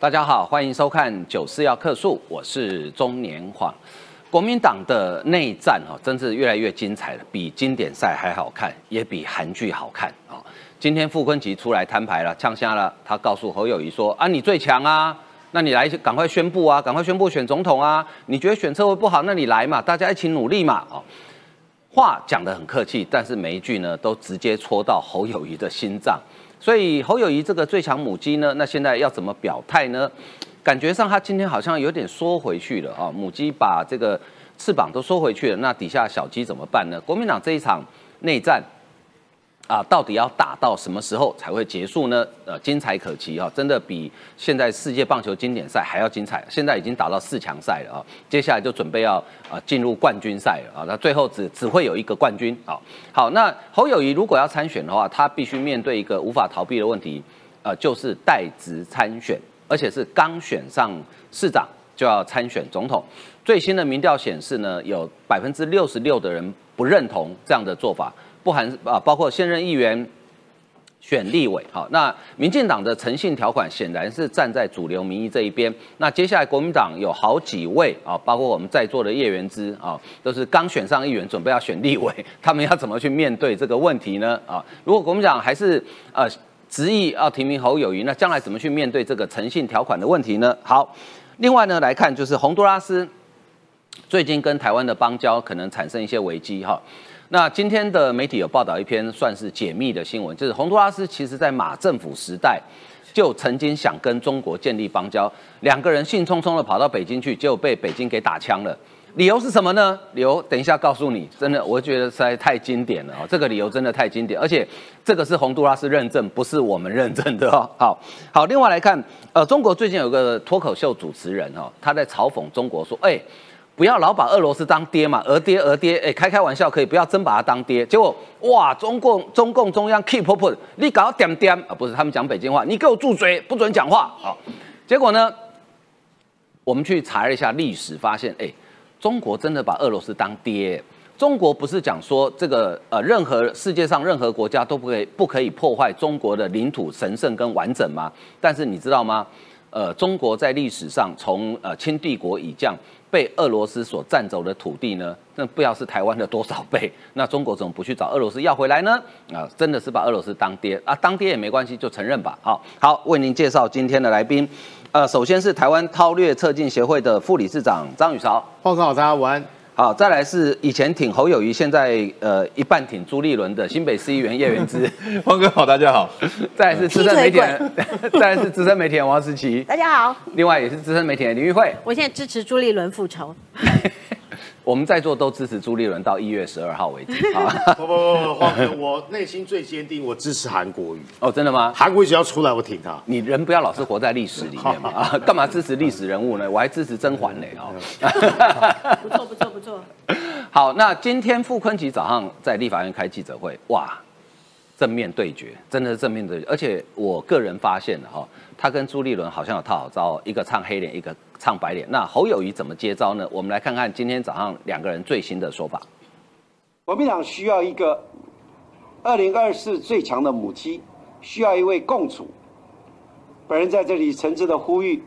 大家好，欢迎收看《九四要客诉》，我是中年晃。国民党的内战哦，真是越来越精彩了，比经典赛还好看，也比韩剧好看啊！今天傅昆萁出来摊牌了，呛瞎了，他告诉侯友谊说：“啊，你最强啊，那你来赶快宣布啊，赶快宣布选总统啊！你觉得选策会不好，那你来嘛，大家一起努力嘛！”哦，话讲得很客气，但是每一句呢，都直接戳到侯友谊的心脏。所以侯友谊这个最强母鸡呢，那现在要怎么表态呢？感觉上他今天好像有点缩回去了啊，母鸡把这个翅膀都缩回去了，那底下小鸡怎么办呢？国民党这一场内战。啊，到底要打到什么时候才会结束呢？呃，精彩可期啊，真的比现在世界棒球经典赛还要精彩。现在已经打到四强赛了啊，接下来就准备要啊进入冠军赛了啊。那最后只只会有一个冠军啊。好，那侯友谊如果要参选的话，他必须面对一个无法逃避的问题，呃，就是代职参选，而且是刚选上市长就要参选总统。最新的民调显示呢，有百分之六十六的人不认同这样的做法。不含啊，包括现任议员选立委，好，那民进党的诚信条款显然是站在主流民意这一边。那接下来国民党有好几位啊，包括我们在座的叶元之啊，都是刚选上议员，准备要选立委，他们要怎么去面对这个问题呢？啊，如果国民党还是呃执意要提名侯友谊，那将来怎么去面对这个诚信条款的问题呢？好，另外呢来看就是洪都拉斯最近跟台湾的邦交可能产生一些危机哈。那今天的媒体有报道一篇算是解密的新闻，就是洪都拉斯其实在马政府时代就曾经想跟中国建立邦交，两个人兴冲冲的跑到北京去，结果被北京给打枪了。理由是什么呢？理由等一下告诉你。真的，我觉得实在太经典了哦，这个理由真的太经典，而且这个是洪都拉斯认证，不是我们认证的哦。好好，另外来看，呃，中国最近有个脱口秀主持人哦，他在嘲讽中国说，哎。不要老把俄罗斯当爹嘛，俄爹俄爹，哎，开开玩笑可以，不要真把他当爹。结果哇，中共中共中央 keep up，你搞点点啊，不是他们讲北京话，你给我住嘴，不准讲话。好，结果呢，我们去查了一下历史，发现哎，中国真的把俄罗斯当爹。中国不是讲说这个呃，任何世界上任何国家都不可以不可以破坏中国的领土神圣跟完整吗？但是你知道吗？呃，中国在历史上从呃清帝国以降。被俄罗斯所占走的土地呢？那不要是台湾的多少倍？那中国怎么不去找俄罗斯要回来呢？啊，真的是把俄罗斯当爹啊？当爹也没关系，就承认吧。好，好，为您介绍今天的来宾。呃，首先是台湾韬略策进协会的副理事长张宇潮，报告，大家晚安。好，再来是以前挺侯友谊，现在呃一半挺朱立伦的新北市议员叶元之，汪哥好，大家好。再来是资深媒体人，再来是资深媒体人王思琪，大家好。另外也是资深媒体人林玉慧，我现在支持朱立伦复仇。我们在座都支持朱立伦到一月十二号为止。不不不，黄哥，我内心最坚定，我支持韩国瑜。哦，真的吗？韩国瑜只要出来，我挺他。你人不要老是活在历史里面嘛啊？干嘛支持历史人物呢？我还支持甄嬛呢哦。不错不错不错。好，那今天傅昆萁早上在立法院开记者会，哇，正面对决，真的是正面对决。而且我个人发现了哈，他跟朱立伦好像有套好招，一个唱黑脸，一个。唱白脸，那侯友谊怎么接招呢？我们来看看今天早上两个人最新的说法。国民党需要一个二零二四最强的母鸡，需要一位共主。本人在这里诚挚的呼吁，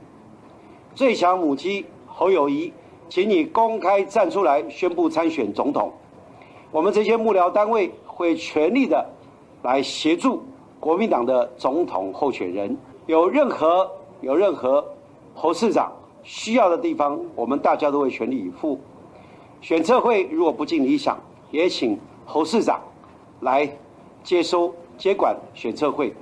最强母鸡侯友谊，请你公开站出来宣布参选总统。我们这些幕僚单位会全力的来协助国民党的总统候选人。有任何有任何侯市长。需要的地方，我们大家都会全力以赴。选测会如果不尽理想，也请侯市长来接收接管选测会，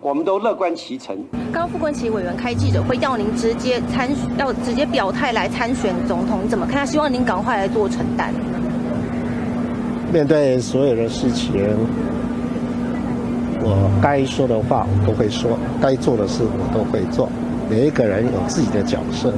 我们都乐观其成。刚副冠奇委员开记者会，要您直接参，要直接表态来参选总统，你怎么看？他希望您赶快来做承担。面对所有的事情，我该说的话我都会说，该做的事我都会做。每一个人有自己的角色。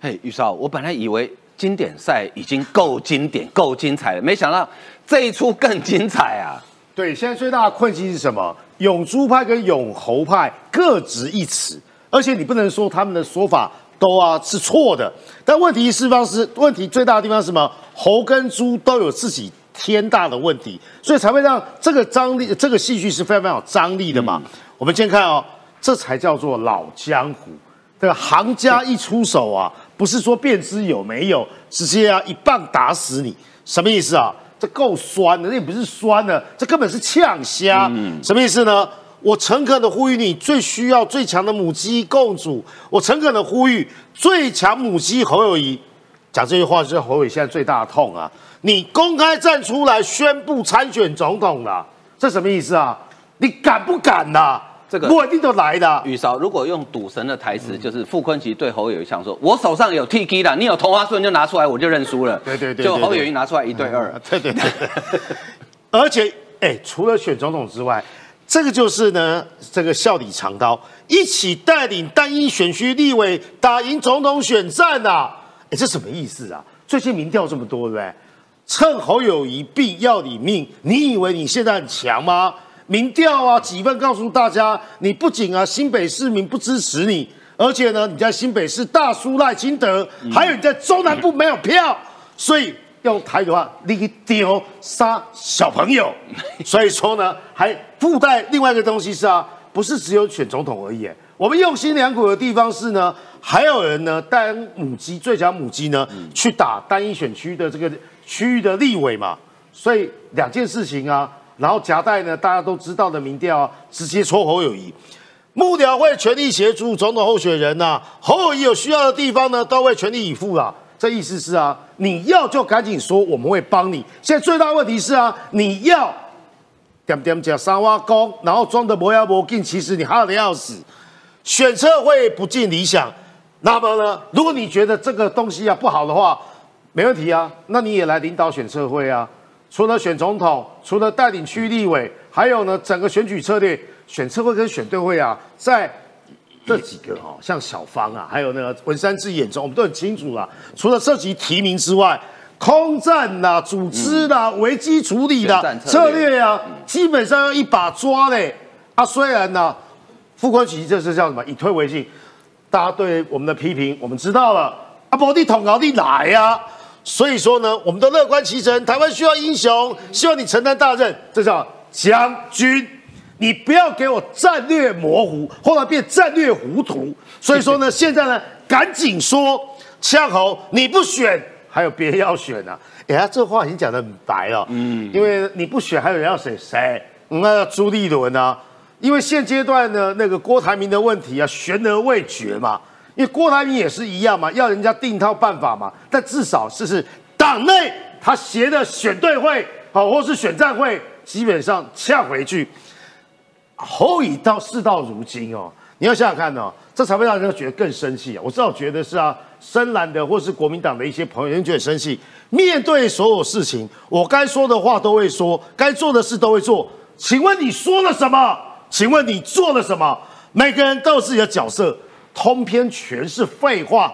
嘿，玉少，我本来以为经典赛已经够经典、够精彩了，没想到这一出更精彩啊！对，现在最大的困境是什么？永珠派跟永侯派各执一词，而且你不能说他们的说法都啊是错的。但问题是方是问题最大的地方是什么？猴跟猪都有自己天大的问题，所以才会让这个张力、这个戏剧是非常非常有张力的嘛。我们先看哦。这才叫做老江湖。这个行家一出手啊，不是说便知有没有，直接啊一棒打死你，什么意思啊？这够酸的，那也不是酸的，这根本是呛虾。什么意思呢？我诚恳的呼吁你，最需要最强的母鸡共主。我诚恳的呼吁最强母鸡侯友谊，讲这句话就是侯友谊现在最大的痛啊！你公开站出来宣布参选总统了，这什么意思啊？你敢不敢呐？这个我一定都来的。雨韶，如果用赌神的台词，就是傅昆萁对侯友谊想说：“我手上有 T K 的，你有同花顺就拿出来，我就认输了。”对对对就侯友谊拿出来一对二，对对对，而且哎，除了选总统之外，这个就是呢，这个笑里藏刀，一起带领单一选区立委打赢总统选战呐、哎，这什么意思啊？最近民调这么多，对不对？趁侯友谊病要你命，你以为你现在很强吗？民调啊，几份告诉大家，你不仅啊新北市民不支持你，而且呢你在新北市大输赖清德，还有你在中南部没有票，所以用台语的话，你丢杀小朋友。所以说呢，还附带另外一个东西是啊，不是只有选总统而已。我们用心良苦的地方是呢，还有人呢带母鸡最强母鸡呢去打单一选区的这个区域的立委嘛，所以两件事情啊，然后夹带呢大家都知道的民调啊，直接戳侯友谊。幕僚会全力协助总统候选人呐、侯友谊有需要的地方呢，都会全力以赴啦。这意思是啊，你要就赶紧说，我们会帮你。现在最大问题是啊，你要点点讲三挖工，然后装的磨牙磨劲，其实你哈的要死。选策会不尽理想，那么呢，如果你觉得这个东西啊不好的话，没问题啊，那你也来领导选策会啊。除了选总统，除了带领区域立委，还有呢，整个选举策略，选策会跟选对会啊，在这几个哈、像小芳啊，还有那个文山志眼中，我们都很清楚了。除了涉及提名之外，空战啦、组织啦、危机处理啦、选战策略啊，基本上要一把抓嘞。啊，虽然呢，傅昆萁这是叫什么？以退为进，大家对我们的批评我们知道了。啊，保地统搞你来呀、所以说呢，我们都乐观其成。台湾需要英雄，希望你承担大任，这叫将军。你不要给我战略模糊，后来变战略糊涂。所以说呢，现在呢，赶紧说，呛侯你不选，还有别人要选啊。哎呀，这话已经讲得很白了。嗯，因为你不选，还有人要选谁？那朱立伦啊。因为现阶段呢，那个郭台铭的问题啊，悬而未决嘛。因为郭台铭也是一样嘛，要人家定一套办法嘛。但至少是是党内他协的选对会，好，或是选战会，基本上呛回去。侯乙到事到如今哦，你要想想看哦，这才会让人家觉得更生气啊！我至少觉得是啊，深蓝的或是国民党的一些朋友人觉得生气。面对所有事情，我该说的话都会说，该做的事都会做。请问你说了什么？请问你做了什么？每个人都有自己的角色，通篇全是废话。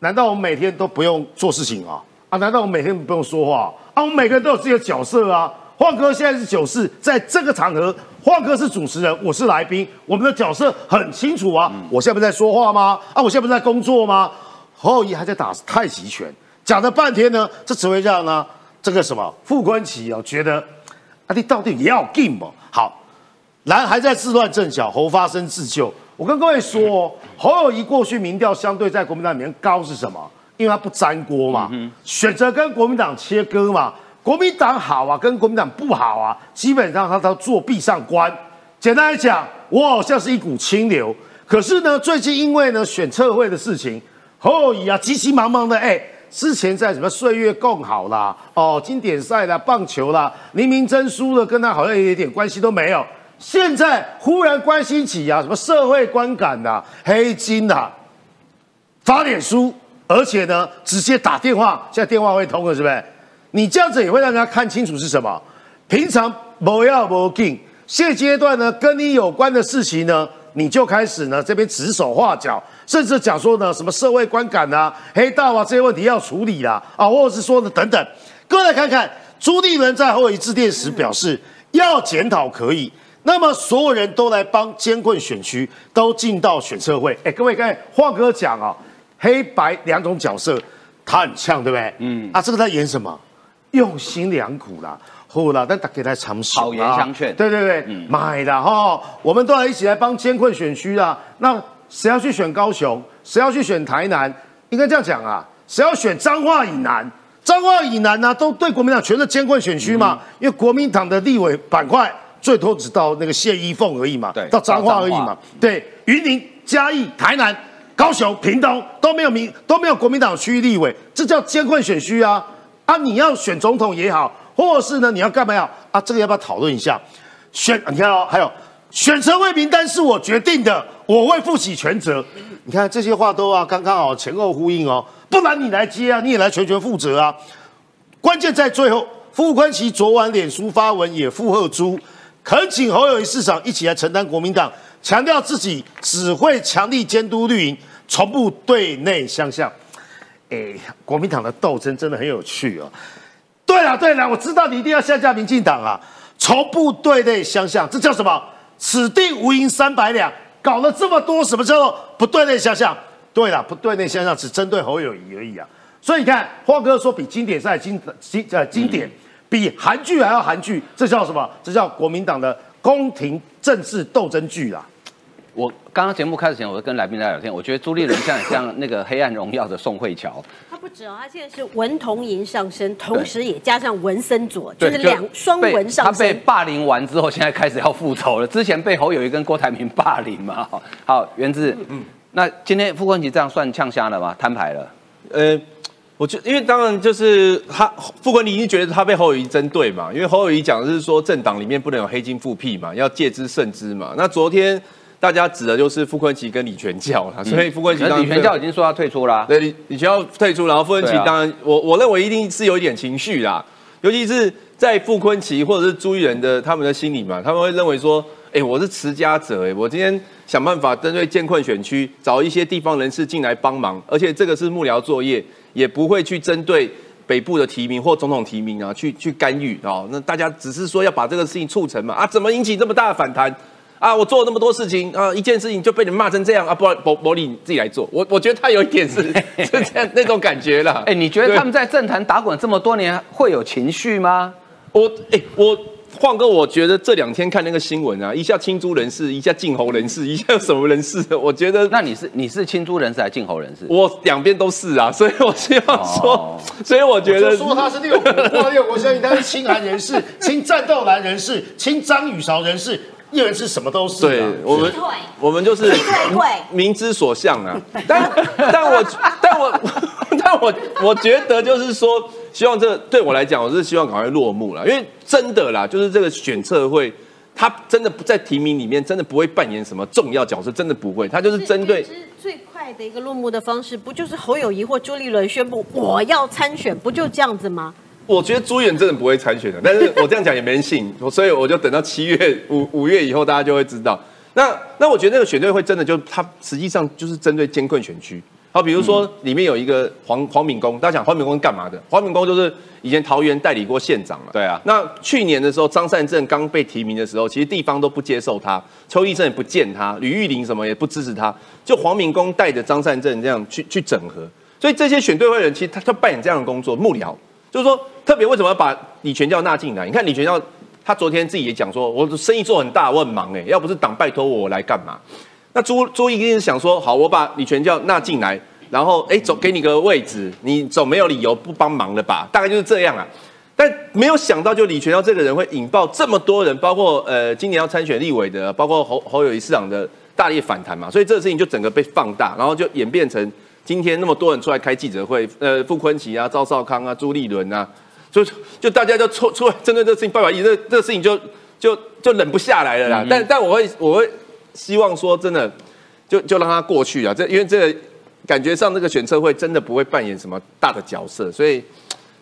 难道我们每天都不用做事情啊？啊，难道我们每天不用说话啊？我们每个人都有自己的角色啊。晃哥现在是九四，在这个场合，晃哥是主持人，我是来宾，我们的角色很清楚啊。我现在不在说话吗？啊，我现在不在工作吗？侯友谊还在打太极拳，讲了半天呢，这只会让呢这个什么副官旗啊觉得啊，你到底也要劲吗？好，蓝还在自乱阵脚，侯发生自救。我跟各位说哦，侯友谊过去民调相对在国民党里面高是什么？因为他不沾锅嘛，选择跟国民党切割嘛。国民党好啊，跟国民党不好啊，基本上他都做壁上观。简单来讲，我好像是一股清流。可是呢，最近因为呢选测会的事情，侯友谊啊急急忙忙的，哎，之前在什么岁月共好啦，哦，经典赛啦，棒球啦，黎明真输了，跟他好像一点关系都没有。现在忽然关心起啊，什么社会观感呐、黑金呐、发脸书，而且呢，直接打电话，现在电话会通了，是不是？你这样子也会让人家看清楚是什么。平常不要不进，现阶段呢，跟你有关的事情呢，你就开始呢这边指手画脚，甚至讲说呢什么社会观感啊、黑道啊这些问题要处理啦，啊，或者是说呢等等。各位来看看，朱立伦在后一致电时表示，要检讨可以。那么所有人都来帮监困选区，都进到选策会。哎，各位刚才晃哥讲啊、黑白两种角色，他很呛，对不对？嗯。啊，这个在演什么？用心良苦啦。好啦，但大家来尝试好言相劝对对对，买啦哈，我们都来一起来帮监困选区啦。那谁要去选高雄？谁要去选台南？应该这样讲啊，谁要选彰化以南？彰化以南呢、都对国民党全是监困选区嘛，因为国民党的立委板块最多只到那个谢依凤而已嘛，对到彰化而已嘛。对，云林、嘉义、台南、高雄、屏东都没有民都没有国民党区域立委，这叫监困选区啊！啊，你要选总统也好，或是呢你要干嘛呀啊？这个要不要讨论一下？选你看哦，还有选车位名单是我决定的，我会负起全责。你看这些话都啊刚刚好前后呼应哦，不然你来接啊，你也来全权负责啊。关键在最后，傅昆萁昨晚脸书发文也附和猪，恳请侯友谊市长一起来承担国民党，强调自己只会强力监督绿营，从不对内相向。哎，国民党的斗争真的很有趣哦。对了对了，我知道你一定要下架民进党啊，从不对内相向，这叫什么？此地无银三百两，搞了这么多，什么叫做不对内相向？对了，不对内相向只针对侯友谊而已啊。所以你看，花哥说比经典赛经经呃经典，比韩剧还要韩剧，这叫什么？这叫国民党的宫廷政治斗争剧啊！我刚刚节目开始前，我就跟来宾在聊天，我觉得朱立伦像像那个《黑暗荣耀》的宋慧乔，他不止哦，他现在是文童银上身，同时也加上文森佐，就是两双被文上他被。霸凌完之后，现在开始要复仇了。之前被侯友谊跟郭台铭霸凌嘛。好好，源自嗯，那今天傅昆萁这样算呛瞎了吗？摊牌了？呃，我就因为当然就是他傅昆萁已经觉得他被侯友谊针对嘛，因为侯友谊讲的是说政党里面不能有黑金复辟嘛，要借之慎之嘛。那昨天大家指的就是傅昆奇跟李全教啦，所以傅昆萁当然李全教已经说他退出啦。对李李全教退出，然后傅昆对啊萁当然，我我认为一定是有一点情绪啦，尤其是在傅昆奇或者是朱一仁的他们的心里嘛，他们会认为说，哎、我是持家者、哎，我今天想办法针对建困选区找一些地方人士进来帮忙，而且这个是幕僚作业，也不会去针对北部的提名或总统提名啊，去去干预哦。那大家只是说要把这个事情促成嘛，啊，怎么引起这么大的反弹？啊，我做了那么多事情啊，一件事情就被你骂成这样啊，不然伯伯利你自己来做。我我觉得他有一点是 是这样那种感觉啦。哎，你觉得他们在政坛打滚这么多年，会有情绪吗？我哎、我晃哥，我觉得这两天看那个新闻啊，一下青猪人士，一下晋侯人士，一下什么人士，我觉得那你是你是亲朱人士还是晋侯人士？我两边都是啊，所以我希望说，哦所以我觉得就说他是六国或六国相应，他是亲韩人士、亲战斗蓝人士、亲张雨韶人士，一人是什么都是、啊。对我们我们就是劈腿鬼明之所向啊。但但我但我 但我我觉得就是说，希望这个对我来讲，我是希望赶快落幕了，因为真的啦，就是这个选测会。他真的不在提名里面，真的不会扮演什么重要角色，真的不会。他就是针对其实最快的一个落幕的方式，不就是侯友谊或朱立伦宣布我要参选，不就这样子吗？我觉得朱元真的不会参选的，但是我这样讲也没人信，所以我就等到七月五 五月以后，大家就会知道。那那我觉得那个选队会真的就他实际上就是针对艰困选区，好，比如说里面有一个黄黄敏公，大家讲黄敏公是干嘛的？黄敏公就是以前桃园代理过县长嘛。对啊那去年的时候，张善政刚被提名的时候，其实地方都不接受他，邱医生也不见他，吕玉玲什么也不支持他，就黄敏公带着张善政这样去去整合。所以这些选对会人，其实他他扮演这样的工作，幕僚，就是说特别为什么要把李全教纳进来？你看李全教他昨天自己也讲说，我生意做很大，我很忙哎，要不是党拜托我，我来干嘛？那朱朱一定是想说，好，我把李全教纳进来，然后哎，总给你个位置，你总没有理由不帮忙了吧？大概就是这样啊。但没有想到，就李全教这个人会引爆这么多人，包括呃今年要参选立委的，包括侯侯友谊市长的大力反弹嘛，所以这个事情就整个被放大，然后就演变成今天那么多人出来开记者会，呃，傅昆萁啊、赵少康啊、朱立伦啊，就就大家就出出来针对这个事情发表意见，这这个事情就就就忍不下来了啦。但但我会我会希望说，真的就就让它过去啊，这因为这个感觉上这个选测会真的不会扮演什么大的角色，所以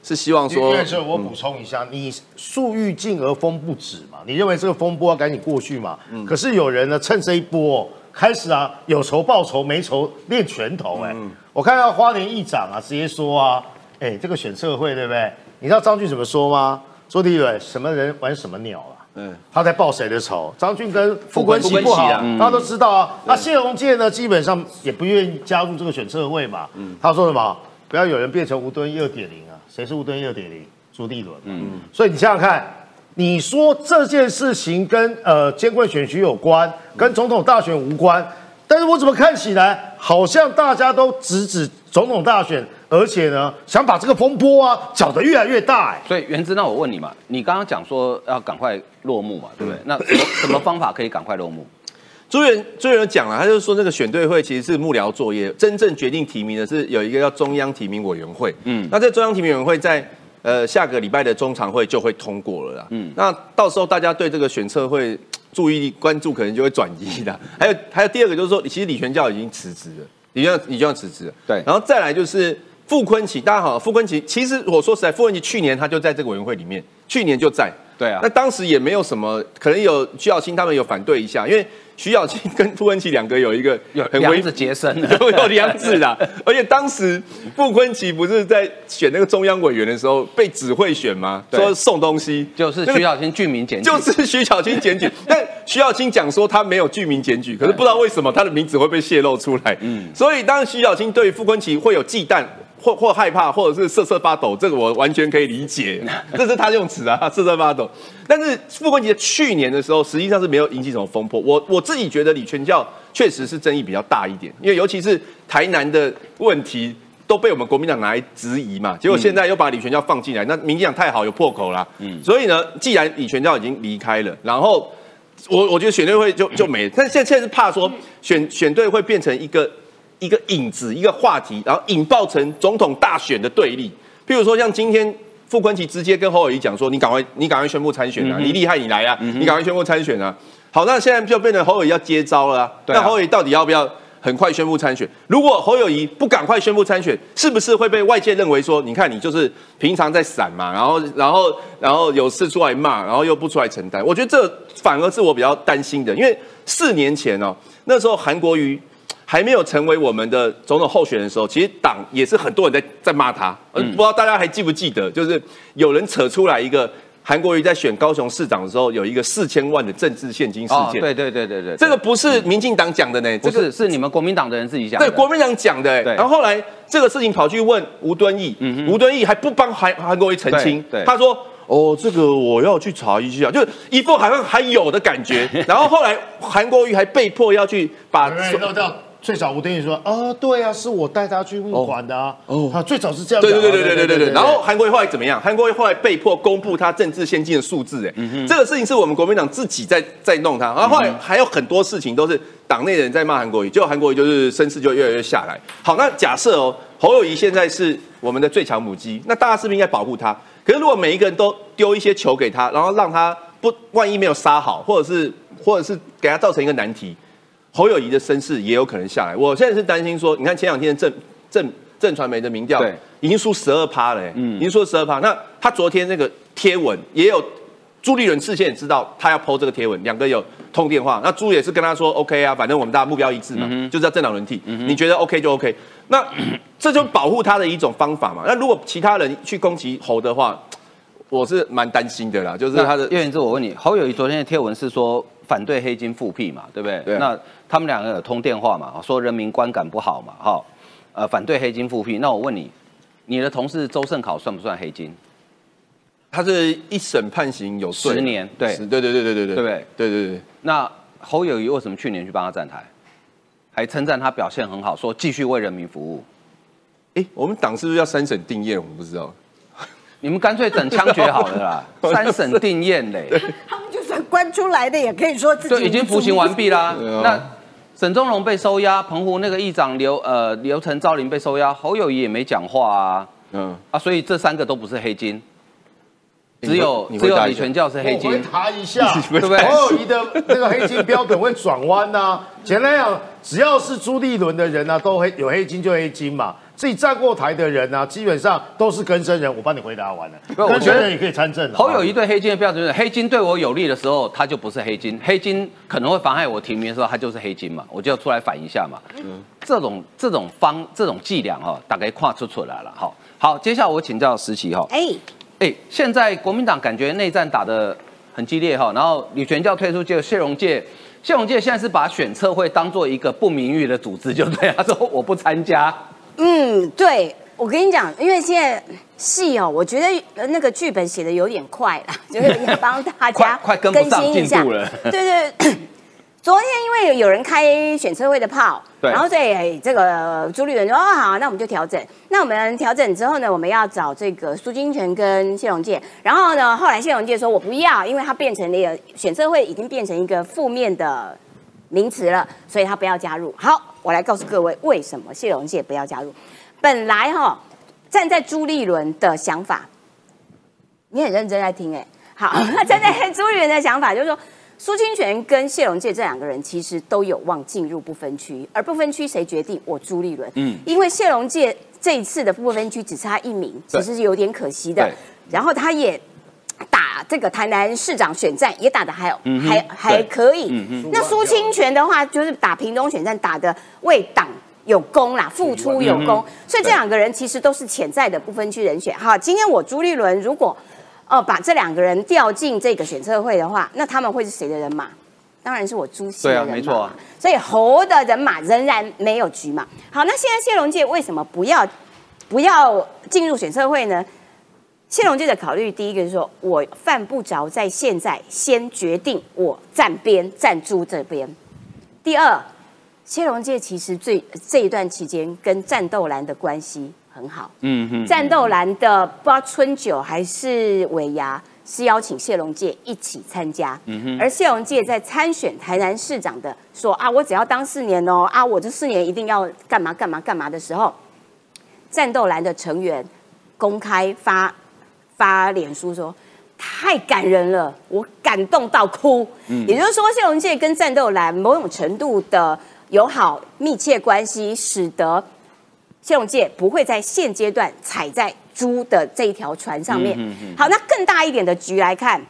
是希望说院长，我补充一下，你树欲静而风不止嘛，你认为这个风波要赶紧过去嘛？可是有人呢，趁这一波、哦、开始啊，有仇报仇，没仇练拳头、哎、我看到花莲议长啊，直接说啊，哎、这个选社会对不对？你知道张俊怎么说吗？说第一轮什么人玩什么鸟啊？嗯他在报谁的仇？张俊跟傅昆傅萁不好，大家都知道啊。那谢龙介呢，基本上也不愿意加入这个选测会嘛。他说什么？不要有人变成吴敦义二点零啊！谁是吴敦义二点零？朱立伦，嗯，所以你想想看，你说这件事情跟呃监管选举有关，跟总统大选无关，但是我怎么看起来好像大家都直指总统大选，而且呢想把这个风波啊搅得越来越大，哎，所以原之，那我问你嘛，你刚刚讲说要赶快落幕嘛，对不对？那什 么什么方法可以赶快落幕？朱元朱元讲了，他就是说那个选对会其实是幕僚作业，真正决定提名的是有一个叫中央提名委员会。嗯，那这中央提名委员会在呃下个礼拜的中常会就会通过了啦。嗯，那到时候大家对这个选策会注意力关注可能就会转移的。还有还有第二个就是说，其实李全教已经辞职了，李全李全教辞职了。对，然后再来就是傅昆奇，大家好，傅昆奇其实我说实在，傅昆奇去年他就在这个委员会里面，去年就在。对啊那当时也没有什么，可能有徐小清他们有反对一下，因为徐小清跟傅昆萁两个有一个有很微梁子结生了 有有梁子啦。而且当时傅昆萁不是在选那个中央委员的时候被指挥选吗？说送东西，就是徐小清具名检举，就是徐小清检举，但徐小清讲说他没有具名检举，可是不知道为什么他的名字会被泄露出来。嗯，所以当然徐小清对傅昆萁会有忌惮。或或害怕，或者是瑟瑟发抖，这个我完全可以理解，这是他用词啊，瑟瑟发抖。但是傅昆萁去年的时候，实际上是没有引起什么风波。我我自己觉得李全教确实是争议比较大一点，因为尤其是台南的问题都被我们国民党拿来质疑嘛，结果现在又把李全教放进来，那民进党太好有破口啦。嗯，所以呢，既然李全教已经离开了，然后我我觉得选队会就就没了，但现在现在是怕说选选队会变成一个一个影子，一个话题，然后引爆成总统大选的对立。譬如说像今天傅昆萁直接跟侯友谊讲说，你赶快你赶快宣布参选啊，你厉害你来啊，你赶快宣布参选啊。好，那现在就变成侯友谊要接招了、啊，那侯友谊到底要不要？很快宣布参选。如果侯友谊不赶快宣布参选，是不是会被外界认为说，你看你就是平常在闪嘛，然后然后然后有事出来骂，然后又不出来承担？我觉得这反而是我比较担心的，因为四年前哦，那时候韩国瑜还没有成为我们的总统候选人的时候，其实党也是很多人在在骂他，嗯，不知道大家还记不记得，就是有人扯出来一个韩国瑜在选高雄市长的时候，有一个四千万的政治现金事哦，件。对对对对对，这个不是民进党讲的呢，这个不是是你们国民党的人自己讲的，对国民党讲的、然后后来这个事情跑去问吴敦义，吴敦义还不帮韩韩国瑜澄清，对对。他说。哦，这个我要去查一下，就是一副好像还有的感觉。然后后来韩国瑜还被迫要去把对，那叫最早吴敦义说啊，对啊，是我带他去募款的啊，哦他，最早是这样讲啊，对对对对对对对对。然后韩国瑜后来怎么样？韩国瑜后来被迫公布他政治现金的数字，哎，这个事情是我们国民党自己在在弄他。然后后来还有很多事情都是党内人在骂韩国瑜，结果韩国瑜就是声势就越来越下来。好，那假设哦，侯友谊现在是我们的最强母鸡，那大家是不是应该保护他？可是如果每一个人都丢一些球给他，然后让他不万一没有杀好，或者是或者是给他造成一个难题，侯友谊的声势也有可能下来。我现在是担心说，你看前两天的正正正传媒的民调对，已经输十二趴了、欸，已经输十二趴。那他昨天那个贴文也有朱立伦事先也知道他要 PO 这个贴文，两个有通电话。那朱也是跟他说 OK 啊，反正我们大家目标一致嘛，就是要政党轮替。你觉得 OK 就 OK。那这就保护他的一种方法嘛。那如果其他人去攻击侯的话，我是蛮担心的啦，就是那他的叶元志，我问你，侯友谊昨天的贴文是说反对黑金复辟嘛，对不对？对啊那他们两个有通电话嘛，说人民观感不好嘛，哈，呃，反对黑金复辟。那我问你，你的同事周盛考算不算黑金？他是一审判刑有罪十年对是对对对对对对对不对对对对。那侯友谊为什么去年去帮他站台，还称赞他表现很好，说继续为人民服务？哎，我们党是不是要三审定验？我们不知道。你们干脆等枪决好了啦，三审定验嘞，他们就算关出来的，也可以说自己，已经服刑完毕啦。啊那沈宗荣被收押，澎湖那个议长刘呃刘成昭林被收押，侯友谊也没讲话啊。嗯，啊，所以这三个都不是黑金，你只有只有李全教是黑金我回金。答一下，对不对侯友谊的那个黑金标准会转弯呐。简单讲，只要是朱立伦的人呢、都黑有黑金就黑金嘛。自己站过台的人呢、基本上都是根生人。我帮你回答完了，我觉得根生人也可以参政。侯友谊对黑金的标准是，黑金对我有利的时候，他就不是黑金；黑金可能会妨害我提名的时候，他就是黑金嘛，我就要出来反一下嘛。嗯这种这种方这种伎俩哈，大概跨出出来了。好，好，接下来我请教石奇哈。哎，哎，现在国民党感觉内战打得很激烈哈，然后李全教退出，结果谢荣介，谢荣介现在是把选测会当做一个不名誉的组织，就对，他说我不参加。嗯，对我跟你讲，因为现在戏哦，我觉得呃那个剧本写的有点快了，就是 要帮大家快快跟不上进度了对对。对昨天因为有人开选车会的炮，对然后所以这个朱立伦说哦好，那我们就调整。那我们调整之后呢，我们要找这个苏金泉跟谢龙介。然后呢，后来谢龙介说我不要，因为他变成了一个选车会已经变成一个负面的名词了，所以他不要加入。好，我来告诉各位为什么谢龙介不要加入。本来哈、站在朱立伦的想法，你很认真在听哎、好，那 站在朱立伦的想法就是说，苏清泉跟谢龙介这两个人其实都有望进入不分区，而不分区谁决定？我朱立伦。嗯因为谢龙介这一次的不分区只差一名，其实是有点可惜的对。然后他也打这个台南市长选战，也打的还、嗯还还可以。嗯那苏清泉的话，就是打屏东选战打的为党有功啦，付出有功，所以这两个人其实都是潜在的不分区人选。哈，今天我朱立伦如果呃把这两个人调进这个选测会的话，那他们会是谁的人马？当然是我朱熹的对啊人马嘛。没错啊所以侯的人马仍然没有局嘛。好，那现在谢龙介为什么不要不要进入选测会呢？谢龙介的考虑，第一个是说，我犯不着在现在先决定我站边站朱这边。第二，谢龙介其实最这一段期间跟战斗蓝的关系很好。嗯哼，战斗蓝的不知道春酒还是尾牙是邀请谢龙介一起参加，嗯哼而谢龙介在参选台南市长的说啊，我只要当四年哦，啊，我这四年一定要干嘛干嘛干嘛的时候，战斗蓝的成员公开发发脸书说。太感人了，我感动到哭。也就是说，谢龙介跟战斗蓝某种程度的友好密切关系，使得谢龙介不会在现阶段踩在猪的这一条船上面。好，那更大一点的局来看，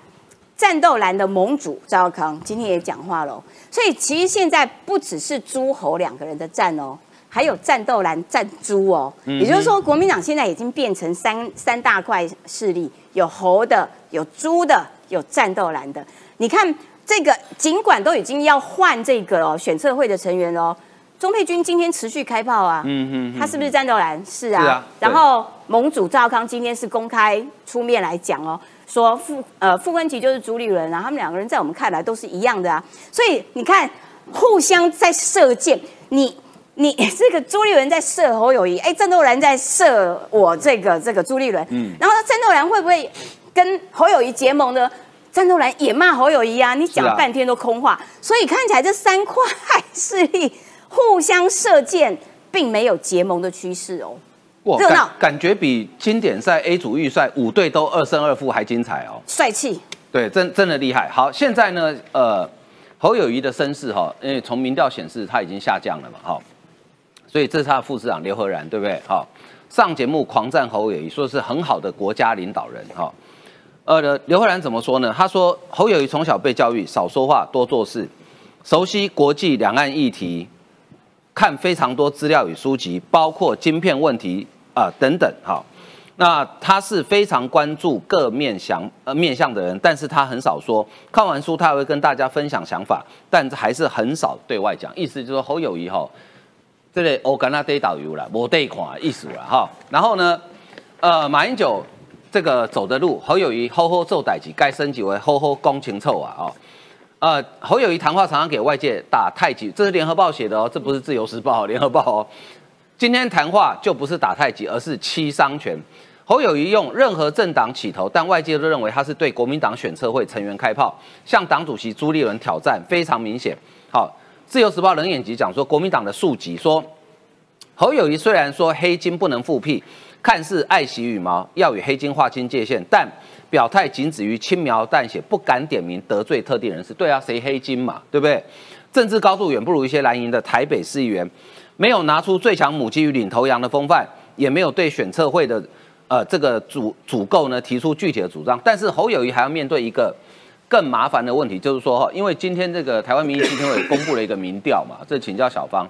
战斗蓝的盟主赵少康今天也讲话喽，所以其实现在不只是诸侯两个人的战哦。还有战斗蓝战猪哦，也就是说，国民党现在已经变成三三大块势力，有猴的，有猪的，有战斗蓝的。你看这个，尽管都已经要换这个哦选测会的成员哦，钟佩君今天持续开炮啊，嗯哼他是不是战斗蓝？是啊。是啊然后盟主赵康今天是公开出面来讲哦，说傅呃傅昆萁就是朱立伦啊，他们两个人在我们看来都是一样的啊。所以你看，互相在射箭，你。你 这个朱立伦在射侯友谊，哎，战斗蓝在射我这个这个朱立伦，嗯，然后战斗蓝会不会跟侯友谊结盟呢？战斗蓝也骂侯友谊啊，你讲半天都空话，所以看起来这三块势力互相射箭，并没有结盟的趋势哦。哇热闹感感觉比经典赛 A 组预赛五队都二胜二负还精彩哦。帅气，对，真真的厉害。好，现在呢，呃，侯友谊的声势哈，因为从民调显示他已经下降了嘛，哈，所以这是他的副市长刘和然，对不对？好，上节目狂赞侯友谊，说是很好的国家领导人，哈。呃，刘和然怎么说呢？他说侯友谊从小被教育少说话多做事，熟悉国际两岸议题，看非常多资料与书籍，包括晶片问题啊、等等，哈。那他是非常关注各面向呃面向的人，但是他很少说。看完书，他会跟大家分享想法，但还是很少对外讲。意思就是说侯友谊哈，这类我跟他对导游啦，我对看意思了哈。然后呢，呃，马英九这个走的路，侯友谊吼吼做代志，该升级为吼吼公情臭啊哦。呃，侯友谊谈话常常给外界打太极，这是联合报写的哦，这不是自由时报，联合报哦。今天谈话就不是打太极，而是七伤拳。侯友谊用任何政党起头，但外界都认为他是对国民党选策会成员开炮，向党主席朱立伦挑战，非常明显。好，自由时报冷眼集讲说，国民党的庶集说，侯友谊虽然说黑金不能复辟，看似爱惜羽毛，要与黑金划清界限，但表态仅止于轻描淡写，不敢点名得罪特定人士。对啊，谁黑金嘛，对不对？政治高度远不如一些蓝营的台北市议员，没有拿出最强母鸡与领头羊的风范，也没有对选策会的呃这个主主构呢提出具体的主张。但是侯友谊还要面对一个更麻烦的问题，就是说哈，因为今天这个台湾民意基金会公布了一个民调嘛，这请教小芳，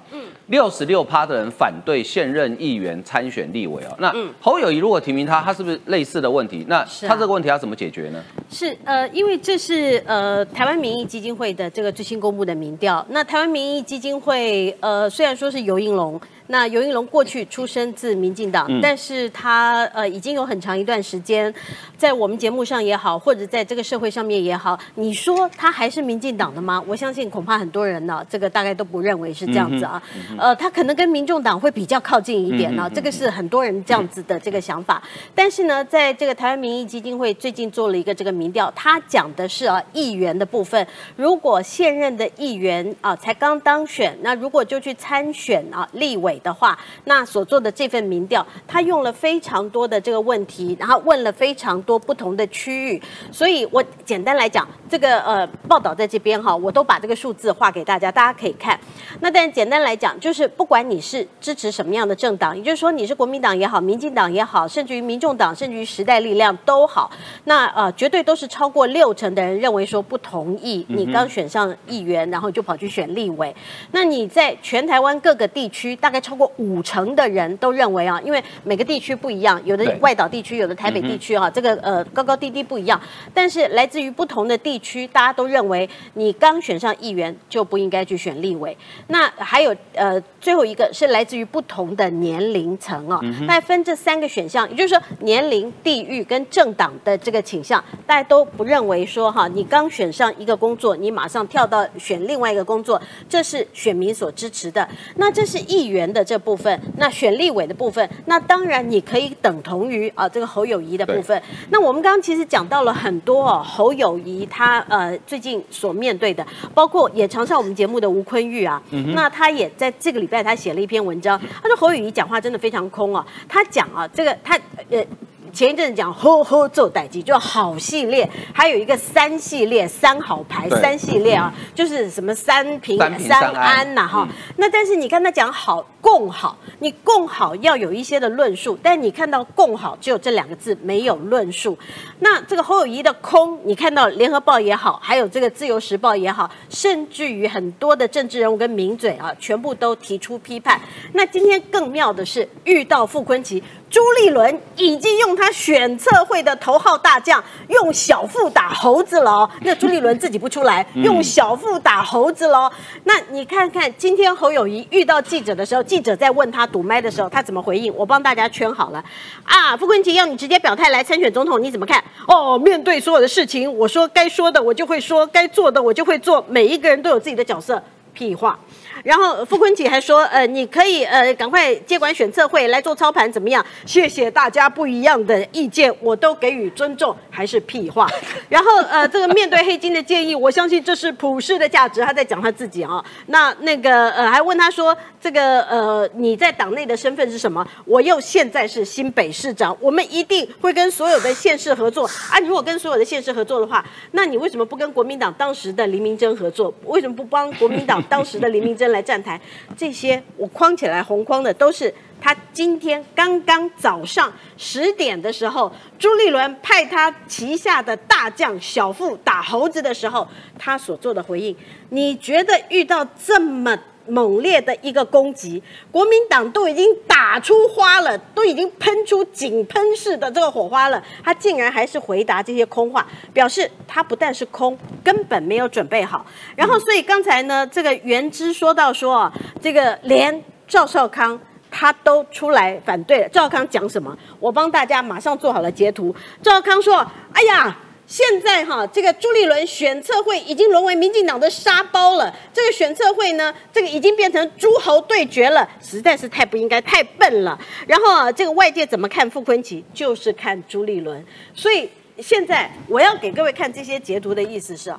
六十六趴的人反对现任议员参选立委哦。那侯友谊如果提名他，他是不是类似的问题？那他这个问题要怎么解决呢？是呃，因为这是呃台湾民意基金会的这个最新公布的民调。那台湾民意基金会呃虽然说是尤应龙，那尤英龙过去出身自民进党，但是他呃已经有很长一段时间，在我们节目上也好，或者在这个社会上面也好，你说他还是民进党的吗？我相信恐怕很多人呢，这个大概都不认为是这样子啊。呃，他可能跟民众党会比较靠近一点呢，这个是很多人这样子的这个想法。但是呢，在这个台湾民意基金会最近做了一个这个民调，他讲的是啊议员的部分，如果现任的议员啊才刚当选，那如果就去参选啊立委。的话，那所做的这份民调，他用了非常多的这个问题，然后问了非常多不同的区域，所以我简单来讲，这个呃报道在这边哈，我都把这个数字画给大家，大家可以看。那但简单来讲，就是不管你是支持什么样的政党，也就是说你是国民党也好，民进党也好，甚至于民众党，甚至于时代力量都好，那呃绝对都是超过六成的人认为说不同意你刚选上议员，然后就跑去选立委。那你在全台湾各个地区大概。超过五成的人都认为啊，因为每个地区不一样，有的外岛地区，有的台北地区啊，这个呃高高低低不一样。但是来自于不同的地区，大家都认为你刚选上议员就不应该去选立委。那还有呃最后一个是来自于不同的年龄层啊，大家分这三个选项，也就是说年龄、地域跟政党的这个倾向，大家都不认为说哈，你刚选上一个工作，你马上跳到选另外一个工作，这是选民所支持的。那这是议员的。这部分，那选立委的部分，那当然你可以等同于啊这个侯友谊的部分。那我们刚刚其实讲到了很多哦，侯友谊他呃最近所面对的，包括也常上我们节目的吴坤玉啊，那他也在这个礼拜他写了一篇文章，他说侯友谊讲话真的非常空啊，他讲啊这个他呃。前一阵子讲呵呵做代机，就好系列，还有一个三系列三好牌三系列啊，就是什么三平三安呐哈。那但是你看他讲好共好，你共好要有一些的论述，但你看到共好只有这两个字，没有论述。那这个侯友谊的空，你看到联合报也好，还有这个自由时报也好，甚至于很多的政治人物跟名嘴啊，全部都提出批判。那今天更妙的是遇到傅昆奇。朱立伦已经用他选测会的头号大将用小腹打猴子了哦，那朱立伦自己不出来，用小腹打猴子喽。那你看看今天侯友谊遇到记者的时候，记者在问他堵麦的时候，他怎么回应？我帮大家圈好了啊。傅昆萁要你直接表态来参选总统，你怎么看？哦，面对所有的事情，我说该说的我就会说，该做的我就会做，每一个人都有自己的角色。屁话。然后傅昆萁还说，呃，你可以呃赶快接管选测会来做操盘，怎么样？谢谢大家不一样的意见，我都给予尊重，还是屁话。然后呃，这个面对黑金的建议，我相信这是普世的价值。他在讲他自己啊。那那个呃，还问他说，这个呃你在党内的身份是什么？我又现在是新北市长，我们一定会跟所有的县市合作啊。如果跟所有的县市合作的话，那你为什么不跟国民党当时的林明真合作？为什么不帮国民党当时的林明真？来站台，这些我框起来红框的都是他今天刚刚早上十点的时候，朱立伦派他旗下的大将小腹打猴子的时候，他所做的回应。你觉得遇到这么？猛烈的一个攻击，国民党都已经打出花了，都已经喷出井喷式的这个火花了，他竟然还是回答这些空话，表示他不但是空，根本没有准备好。然后，所以刚才呢，这个原之说到说啊，这个连赵少康他都出来反对了。赵康讲什么？我帮大家马上做好了截图。赵康说：“哎呀。”现在哈，这个朱立伦选测会已经沦为民进党的沙包了。这个选测会呢，这个已经变成诸侯对决了，实在是太不应该，太笨了。然后啊，这个外界怎么看傅昆萁，就是看朱立伦。所以现在我要给各位看这些截图的意思是。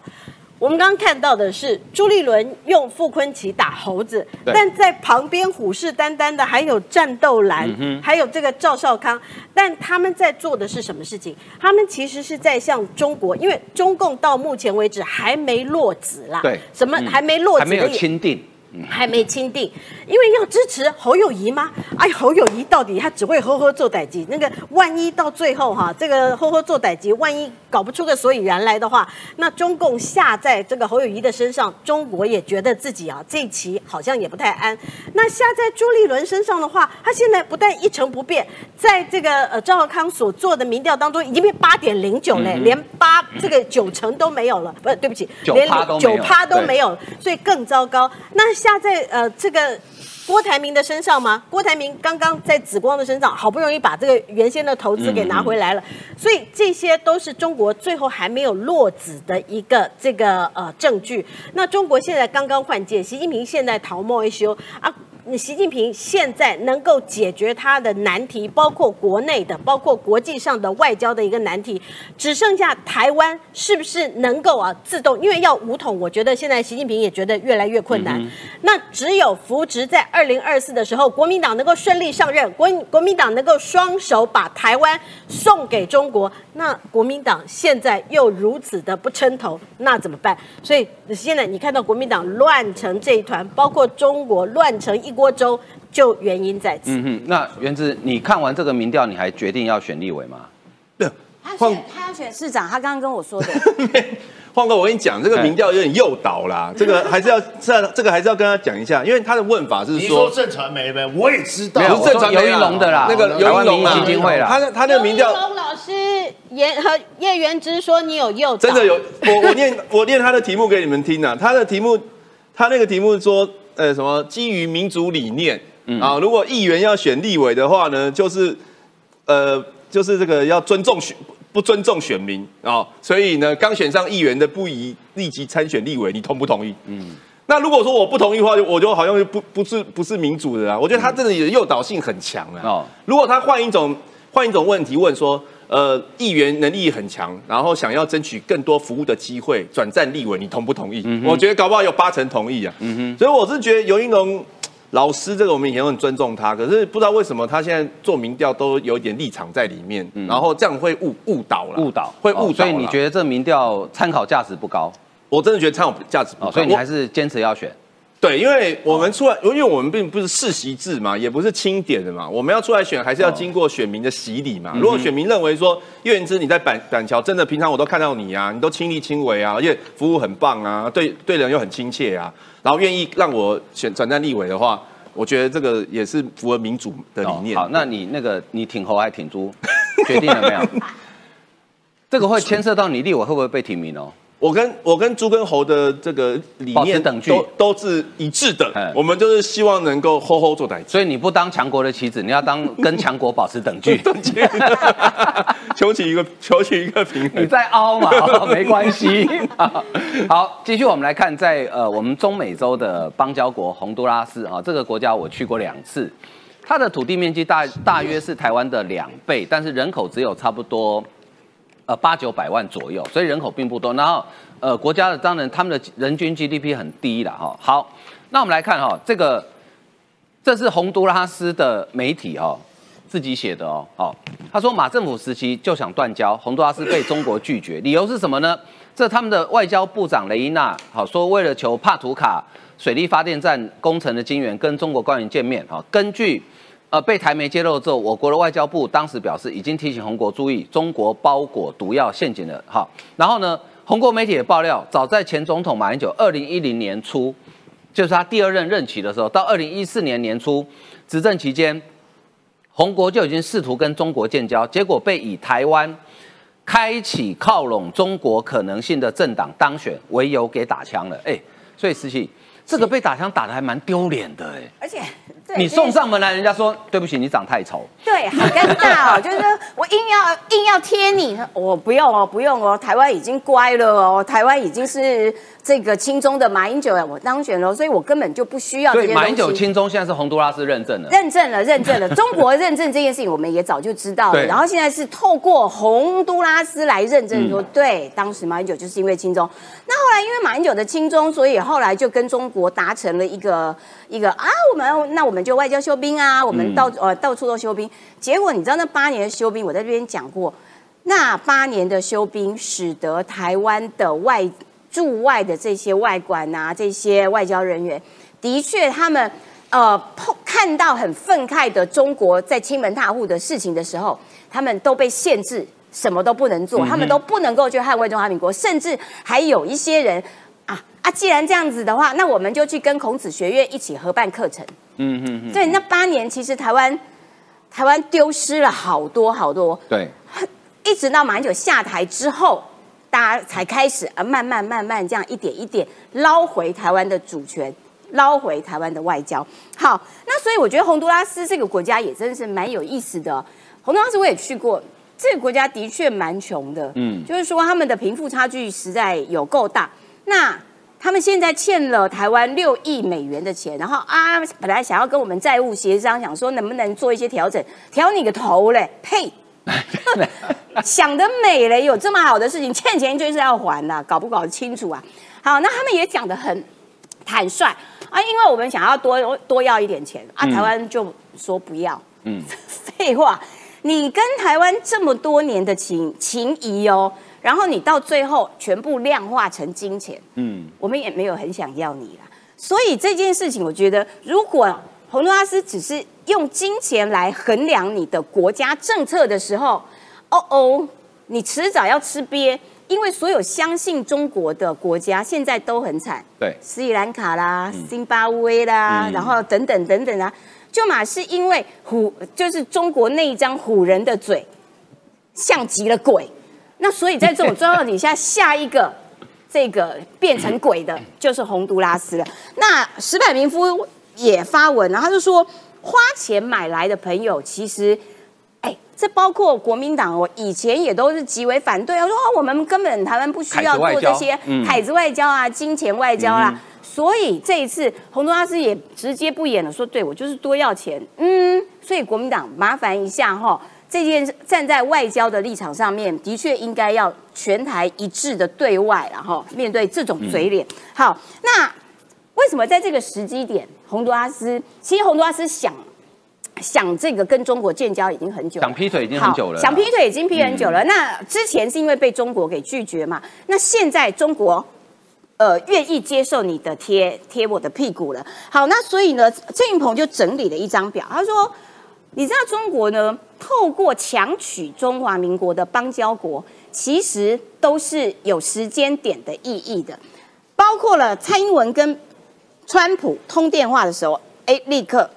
我们刚刚看到的是朱立伦用傅昆奇打猴子，但在旁边虎视眈眈的还有战斗蓝，还有这个赵少康，但他们在做的是什么事情？他们其实是在向中国，因为中共到目前为止还没落子啦，对，什么还没落子？还没有钦定。还没钦定，因为要支持侯友谊吗？哎，侯友谊到底他只会呵呵做歹机，那个万一到最后哈，这个呵呵做歹机，万一搞不出个所以然来的话，那中共下在这个侯友谊的身上，中国也觉得自己啊这一期好像也不太安。那下在朱立伦身上的话，他现在不但一成不变，在这个呃赵少康所做的民调当中已经变八点零九嘞，连八这个九成都没有了，不是对不起，连九趴都没有，所以更糟糕。那下在呃这个郭台铭的身上吗？郭台铭刚刚在紫光的身上，好不容易把这个原先的投资给拿回来了，所以这些都是中国最后还没有落子的一个这个呃证据。那中国现在刚刚换届，习近平现在逃莫一修啊。习近平现在能够解决他的难题，包括国内的，包括国际上的外交的一个难题，只剩下台湾是不是能够啊自动？因为要武统，我觉得现在习近平也觉得越来越困难。那只有扶植在二零二四的时候，国民党能够顺利上任，国国民党能够双手把台湾送给中国。那国民党现在又如此的不称头，那怎么办？所以现在你看到国民党乱成这一团，包括中国乱成一锅粥，就原因在此。嗯哼，那原子，你看完这个民调，你还决定要选立委吗？对，他选他要选市长，他刚刚跟我说的。晃哥，我跟你讲，这个民调有点诱导啦，这个还是要这这个还是要跟他讲一下，因为他的问法是说说正传媒呗，我也知道，不是正传媒龙的啦，那个台湾民意基金会啦，他的他的民调。龙老师严和叶元之说你有诱导，真的有，我我念我念他的题目给你们听啊，他的题目他那个题目说，呃什么基于民主理念啊，如果议员要选立委的话呢，就是呃就是这个要尊重选。不尊重选民啊，所以呢，刚选上议员的不宜立即参选立委，你同不同意？嗯，那如果说我不同意的话，我就好像不不是不是民主的啊。我觉得他这里的诱导性很强啊。哦，如果他换一种换一种问题问说，呃，议员能力很强，然后想要争取更多服务的机会，转战立委，你同不同意？我觉得搞不好有八成同意啊。嗯哼，所以我是觉得尤英龙。老师，这个我们以前很尊重他，可是不知道为什么他现在做民调都有一点立场在里面，然后这样会误误导了，误导会误导。所以你觉得这民调参考价值不高？我真的觉得参考价值不高，所以你还是坚持要选。对，因为我们出来，因为我们并不是世袭制嘛，也不是清点的嘛，我们要出来选，还是要经过选民的洗礼嘛。如果选民认为说岳元之你在板板桥真的平常我都看到你啊，你都亲力亲为啊，而且服务很棒啊，对对人又很亲切啊，然后愿意让我选转战立委的话。我觉得这个也是符合民主的理念。好，那你那个你挺侯还挺猪，决定了没有？这个会牵涉到你立委会不会被提名哦？我跟我跟猪跟猴的这个理念都都是一致的，我们就是希望能够吼吼做代，所以你不当强国的棋子，你要当 跟强国保持等距，等距，求取一个求取一个平衡。你在凹嘛？没关系。好，继续我们来看，在呃我们中美洲的邦交国洪都拉斯啊，这个国家我去过两次，它的土地面积大大约是台湾的两倍，但是人口只有差不多。呃，八九百万左右，所以人口并不多。然后，呃，国家的当然他们的人均 GDP 很低了哈。好，那我们来看哈，这个这是洪都拉斯的媒体哈自己写的哦。好，他说马政府时期就想断交，洪都拉斯被中国拒绝，理由是什么呢？这他们的外交部长雷伊娜好说，为了求帕图卡水利发电站工程的金源，跟中国官员见面哈。根据呃，被台媒揭露之后，我国的外交部当时表示，已经提醒红国注意中国包裹毒药陷阱了。好，然后呢，红国媒体也爆料，早在前总统马英九二零一零年初，就是他第二任任期的时候，到二零一四年年初执政期间，红国就已经试图跟中国建交，结果被以台湾开启靠拢中国可能性的政党当选为由给打枪了。哎，所以实际这个被打枪打的还蛮丢脸的哎，而且。你送上门来，人家说对不起，你长太丑。对，好尴尬哦，就是我硬要硬要贴你，我不用哦，不用哦，台湾已经乖了哦，台湾已经是。这个亲中的马英九我当选了，所以我根本就不需要这些对，马英九亲中现在是洪都拉斯认证了，认证了，认证了。中国认证这件事情，我们也早就知道了。然后现在是透过洪都拉斯来认证，说对，当时马英九就是因为亲中。那后来因为马英九的亲中，所以后来就跟中国达成了一个一个啊，我们那我们就外交休兵啊，我们到呃到处都休兵。结果你知道那八年的休兵，我在这边讲过，那八年的休兵使得台湾的外。驻外的这些外管啊，这些外交人员的确他们呃碰看到很愤慨的中国在亲门踏户的事情的时候，他们都被限制，什么都不能做，他们都不能够去捍卫中华民国，甚至还有一些人啊啊，既然这样子的话，那我们就去跟孔子学院一起合办课程。嗯嗯嗯，对，那八年其实台湾台湾丢失了好多好多，对，一直到马英九下台之后，大家才开始啊，慢慢慢慢这样一点一点捞回台湾的主权，捞回台湾的外交。好，那所以我觉得洪都拉斯这个国家也真是蛮有意思的。洪都拉斯我也去过，这个国家的确蛮穷的，嗯，就是说他们的贫富差距实在有够大。那他们现在欠了台湾六亿美元的钱，然后啊，本来想要跟我们债务协商，想说能不能做一些调整，调你个头嘞，呸！想得美嘞，有这么好的事情，欠钱就是要还的，搞不搞得清楚啊？好，那他们也讲得很坦率啊，因为我们想要多多要一点钱啊，台湾就说不要。嗯，废话，你跟台湾这么多年的情情谊哦，然后你到最后全部量化成金钱，嗯，我们也没有很想要你啦。所以这件事情，我觉得如果洪都拉斯只是用金钱来衡量你的国家政策的时候，哦哦，你迟早要吃瘪，因为所有相信中国的国家现在都很惨，对，斯里兰卡啦、津巴威啦，然后等等等等啊，就嘛是因为虎，就是中国那一张唬人的嘴，像极了鬼。那所以在这种状况底下，下一个 这个变成鬼的就是洪都拉斯了。那石柏明夫也发文，然后他就说，花钱买来的朋友，其实，哎，这包括国民党，我以前也都是极为反对，我说我们根本台湾不需要做这些海子外交啊、金钱外交啦。所以这一次洪都拉斯也直接不演了，说对我就是多要钱，嗯，所以国民党麻烦一下哈。这件站在外交的立场上面，的确应该要全台一致的对外，然后面对这种嘴脸。好，那为什么在这个时机点，洪都拉斯其实洪都拉斯想想这个跟中国建交已经很久，想劈腿已经很久了，想劈腿已经劈很久了。那之前是因为被中国给拒绝嘛？那现在中国呃愿意接受你的贴贴我的屁股了。好，那所以呢，郑云鹏就整理了一张表，他说。你知道中国呢？透过强取中华民国的邦交国，其实都是有时间点的意义的。包括了蔡英文跟川普通电话的时候，哎，立刻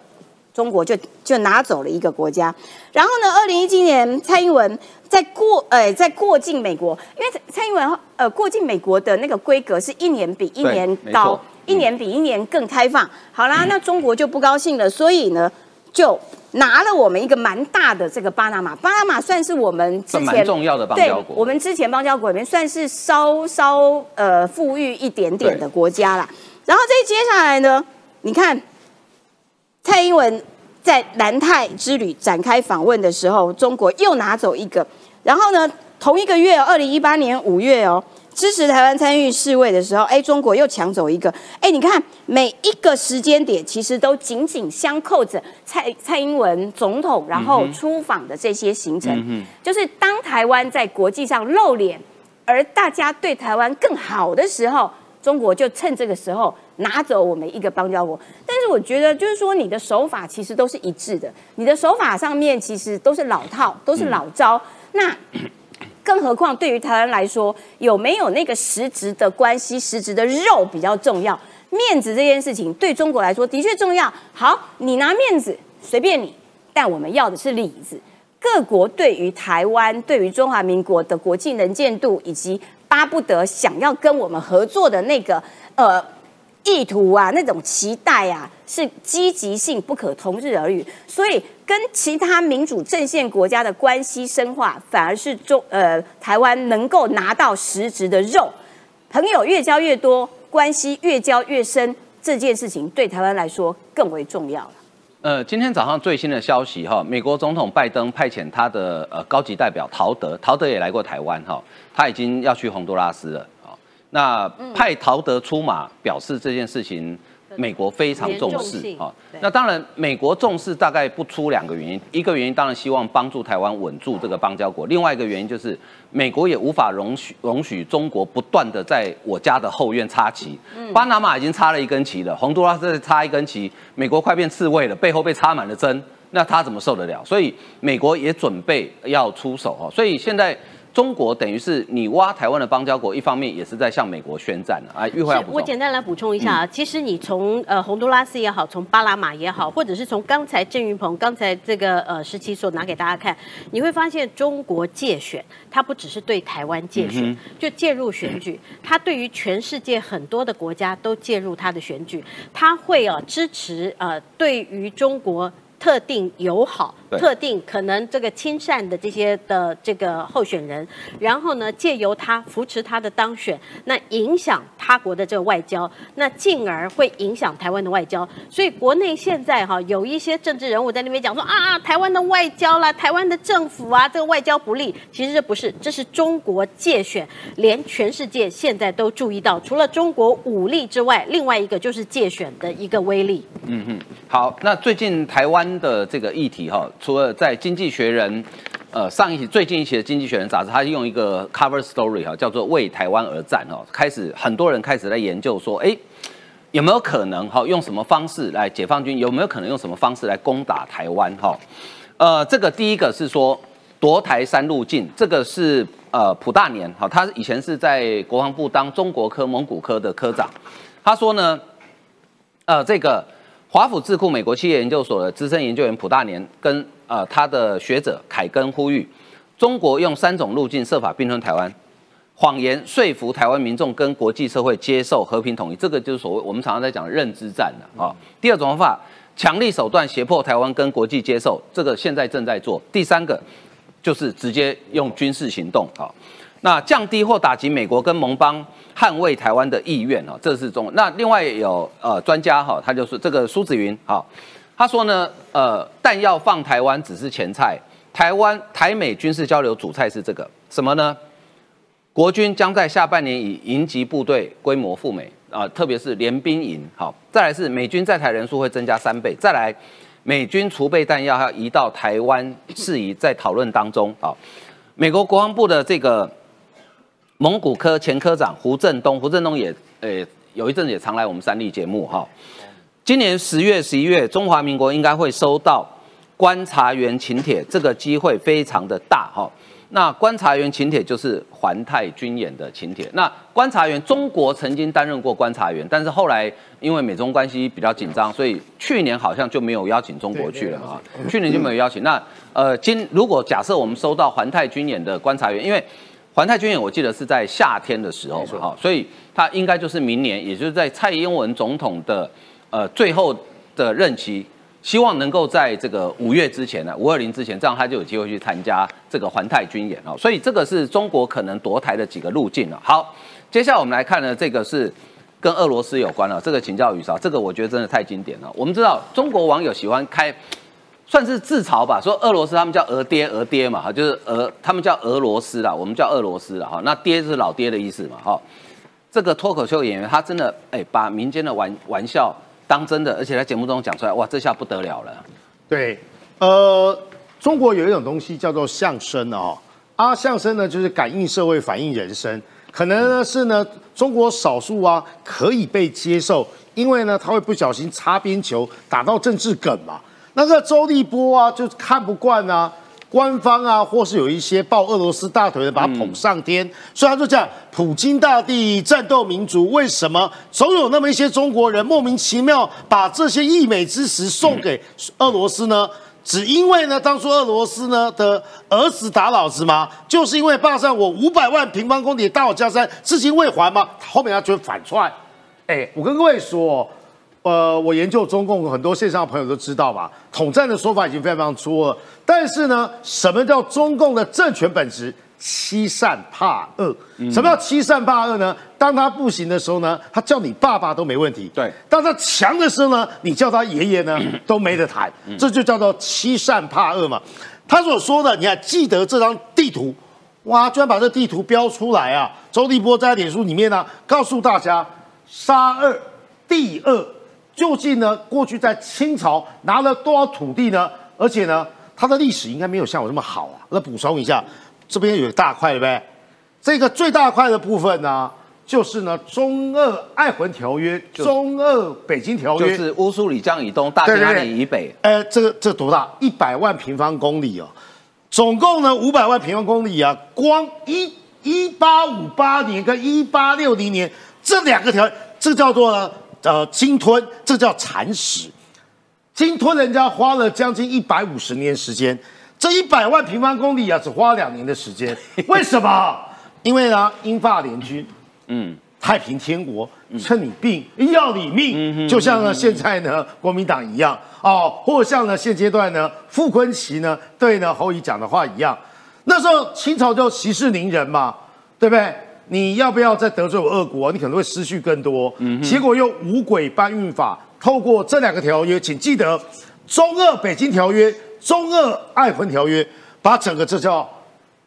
中国就就拿走了一个国家。然后呢，二零一七年蔡英文在过，哎，在过境美国，因为蔡英文呃过境美国的那个规格是一年比一年高，一年比一年更开放。好啦，那中国就不高兴了，所以呢就。拿了我们一个蛮大的这个巴拿马，巴拿马算是我们之前重要的邦交国，我们之前邦交国里面算是稍稍呃富裕一点点的国家啦。然后这接下来呢，你看蔡英文在南太之旅展开访问的时候，中国又拿走一个，然后呢，同一个月，二零一八年五月哦。支持台湾参与世卫的时候，哎，中国又抢走一个，哎，你看每一个时间点，其实都紧紧相扣着蔡蔡英文总统然后出访的这些行程，就是当台湾在国际上露脸，而大家对台湾更好的时候，中国就趁这个时候拿走我们一个邦交国。但是我觉得，就是说你的手法其实都是一致的，你的手法上面其实都是老套，都是老招。那 更何况，对于台湾来说，有没有那个实质的关系、实质的肉比较重要？面子这件事情对中国来说的确重要。好，你拿面子随便你，但我们要的是里子。各国对于台湾、对于中华民国的国际能见度，以及巴不得想要跟我们合作的那个呃。意图啊，那种期待啊，是积极性不可同日而语。所以，跟其他民主阵线国家的关系深化，反而是中呃台湾能够拿到实质的肉，朋友越交越多，关系越交越深，这件事情对台湾来说更为重要了。呃，今天早上最新的消息哈，美国总统拜登派遣他的呃高级代表陶德，陶德也来过台湾哈，他已经要去洪都拉斯了。那派陶德出马，表示这件事情美国非常重视啊。那当然，美国重视大概不出两个原因，一个原因当然希望帮助台湾稳住这个邦交国，另外一个原因就是美国也无法容许容许中国不断的在我家的后院插旗。巴拿马已经插了一根旗了，洪都拉斯再插一根旗，美国快变刺猬了，背后被插满了针，那他怎么受得了？所以美国也准备要出手哦。所以现在中国等于是你挖台湾的邦交国，一方面也是在向美国宣战了啊。玉慧。我简单来补充一下啊，其实你从呃洪都拉斯也好，从巴拿马也好，或者是从刚才郑云鹏刚才这个呃时期所拿给大家看，你会发现中国借选，它不只是对台湾借选，就介入选举，它对于全世界很多的国家都介入它的选举，它会啊支持呃对于中国。特定友好、特定可能这个亲善的这些的这个候选人，然后呢，借由他扶持他的当选，那影响他国的这个外交，那进而会影响台湾的外交。所以国内现在哈有一些政治人物在那边讲说啊，台湾的外交啦，台湾的政府啊，这个外交不利。其实这不是，这是中国借选，连全世界现在都注意到，除了中国武力之外，另外一个就是借选的一个威力。嗯嗯好，那最近台湾的这个议题哈，除了在《经济学人》呃上一期最近一期的《经济学人》杂志，它用一个 cover story 哈，叫做“为台湾而战”哦，开始很多人开始在研究说，哎，有没有可能哈用什么方式来解放军有没有可能用什么方式来攻打台湾哈？呃，这个第一个是说夺台三路径，这个是呃普大年哈，他以前是在国防部当中国科蒙古科的科长，他说呢，呃这个。华府智库美国企业研究所的资深研究员普大年跟呃他的学者凯根呼吁，中国用三种路径设法并吞台湾，谎言说服台湾民众跟国际社会接受和平统一，这个就是所谓我们常常在讲的认知战的啊。第二种方法，强力手段胁迫台湾跟国际接受，这个现在正在做。第三个就是直接用军事行动啊。那降低或打击美国跟盟邦捍卫台湾的意愿哦，这是中。那另外有呃专家哈，他就是这个苏子云哈，他说呢，呃，弹药放台湾只是前菜，台湾台美军事交流主菜是这个什么呢？国军将在下半年以营级部队规模赴美啊，特别是联兵营。好，再来是美军在台人数会增加三倍，再来美军储备弹药还要移到台湾事宜在讨论当中啊。美国国防部的这个。蒙古科前科长胡振东，胡振东也呃有一阵子也常来我们三立节目哈。今年十月、十一月，中华民国应该会收到观察员请帖，这个机会非常的大哈。那观察员请帖就是环太军演的请帖。那观察员，中国曾经担任过观察员，但是后来因为美中关系比较紧张，所以去年好像就没有邀请中国去了啊。去年就没有邀请。那呃，今如果假设我们收到环太军演的观察员，因为环太军演我记得是在夏天的时候嘛，哈，所以它应该就是明年，也就是在蔡英文总统的呃最后的任期，希望能够在这个五月之前呢，五二零之前，这样他就有机会去参加这个环太军演啊。所以这个是中国可能夺台的几个路径了。好，接下来我们来看呢，这个是跟俄罗斯有关了，这个请教宇少，这个我觉得真的太经典了。我们知道中国网友喜欢开。算是自嘲吧，说俄罗斯他们叫俄爹俄爹嘛，哈，就是俄他们叫俄罗斯啦，我们叫俄罗斯啦，哈，那爹是老爹的意思嘛，哈。这个脱口秀演员他真的哎，把民间的玩玩笑当真的，而且在节目中讲出来，哇，这下不得了了。对，呃，中国有一种东西叫做相声哦，啊，相声呢就是感应社会、反映人生，可能呢是呢中国少数啊可以被接受，因为呢他会不小心擦边球打到政治梗嘛。那个周立波啊，就看不惯啊，官方啊，或是有一些抱俄罗斯大腿的，把他捧上天，所以他就讲普京大帝战斗民族，为什么总有那么一些中国人莫名其妙把这些溢美之词送给俄罗斯呢？只因为呢，当初俄罗斯呢的儿子打老子吗？就是因为霸占我五百万平方公里的大好江山，至今未还吗？后面他就反串。哎，我跟各位说。呃，我研究中共很多线上的朋友都知道吧，统战的说法已经非常非常粗了。但是呢，什么叫中共的政权本质？欺善怕恶。什么叫欺善怕恶呢？当他不行的时候呢，他叫你爸爸都没问题。对。当他强的时候呢，你叫他爷爷呢 都没得谈。这就叫做欺善怕恶嘛。他所说的，你还记得这张地图？哇，居然把这地图标出来啊！周立波在脸书里面呢，告诉大家，杀二，地二。究竟呢过去在清朝拿了多少土地呢？而且呢，它的历史应该没有像我这么好啊。那补充一下，这边有一大块，对不对？这个最大块的部分呢，就是呢中俄爱魂条约、中俄北京条约，就是乌苏里江以东、大兴安岭以北。呃，这个这多大？一百万平方公里哦，总共呢五百万平方公里啊。光一一八五八年跟一八六零年这两个条，这叫做呢呃鲸吞，这叫蚕食。鲸吞人家花了将近一百五十年时间，这一百万平方公里啊，只花两年的时间。为什么？因为呢，英法联军，嗯，太平天国趁你病要你命，就像呢现在呢国民党一样哦，或像呢现阶段呢傅昆萁呢对呢侯乙讲的话一样，那时候清朝就息事宁人嘛，对不对？你要不要再得罪我俄国？你可能会失去更多。结果用五轨搬运法。透过这两个条约，请记得中俄北京条约、中俄爱魂条约，把整个这叫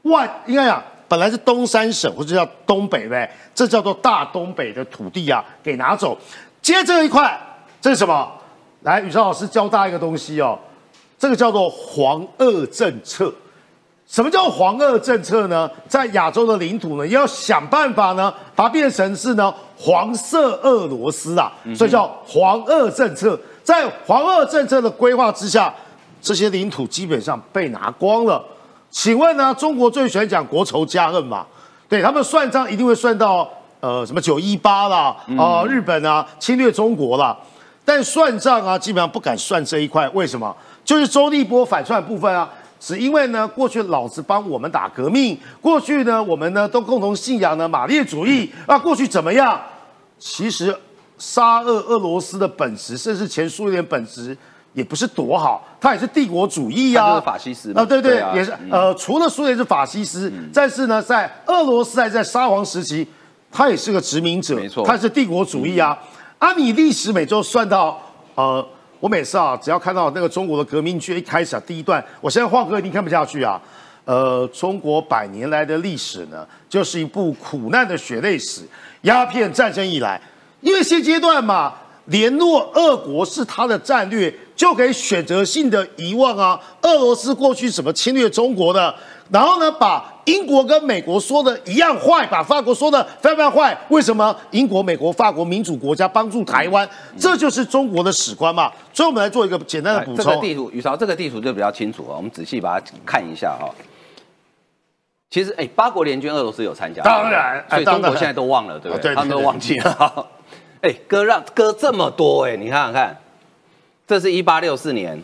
万应该讲本来是东三省或者叫东北呗，这叫做大东北的土地啊，给拿走。接这一块，这是什么？来，宇超老师教大家一个东西哦，这个叫做黄俄政策。什么叫黄俄政策呢？在亚洲的领土呢，要想办法呢，把它变成是呢黄色俄罗斯啊，所以叫黄俄政策。在黄俄政策的规划之下，这些领土基本上被拿光了。请问呢，中国最喜欢讲国仇家恨嘛？对他们算账一定会算到呃什么九一八啦，啊日本啊侵略中国啦，但算账啊基本上不敢算这一块，为什么？就是周立波反串部分啊。是因为呢，过去老子帮我们打革命，过去呢，我们呢都共同信仰呢马列主义那。过去怎么样？其实沙俄俄罗斯的本质，甚至前苏联本质也不是多好，它也是帝国主义呀，就是法西斯啊。对对，也是呃，除了苏联是法西斯，但是呢，在俄罗斯还在沙皇时期，它也是个殖民者，没错，它是帝国主义啊。啊，你历史每周算到呃。我每次啊，只要看到那个中国的革命剧一开始啊，第一段，我现在晃哥一定看不下去啊。呃，中国百年来的历史呢，就是一部苦难的血泪史。鸦片战争以来，因为现阶段嘛，联络俄国是他的战略，就可以选择性的遗忘啊，俄罗斯过去怎么侵略中国的。然后呢，把英国跟美国说的一样坏，把法国说的非常坏。为什么英国、美国、法国民主国家帮助台湾？这就是中国的史观嘛。所以，我们来做一个简单的补充。这个地图，宇潮，这个地图就比较清楚啊。我们仔细把它看一下哈。其实，哎，八国联军，俄罗斯有参加，当然，所以中国现在都忘了，对不对？他们都忘记了。哎，割让割这么多，哎，你看看看，这是一八六四年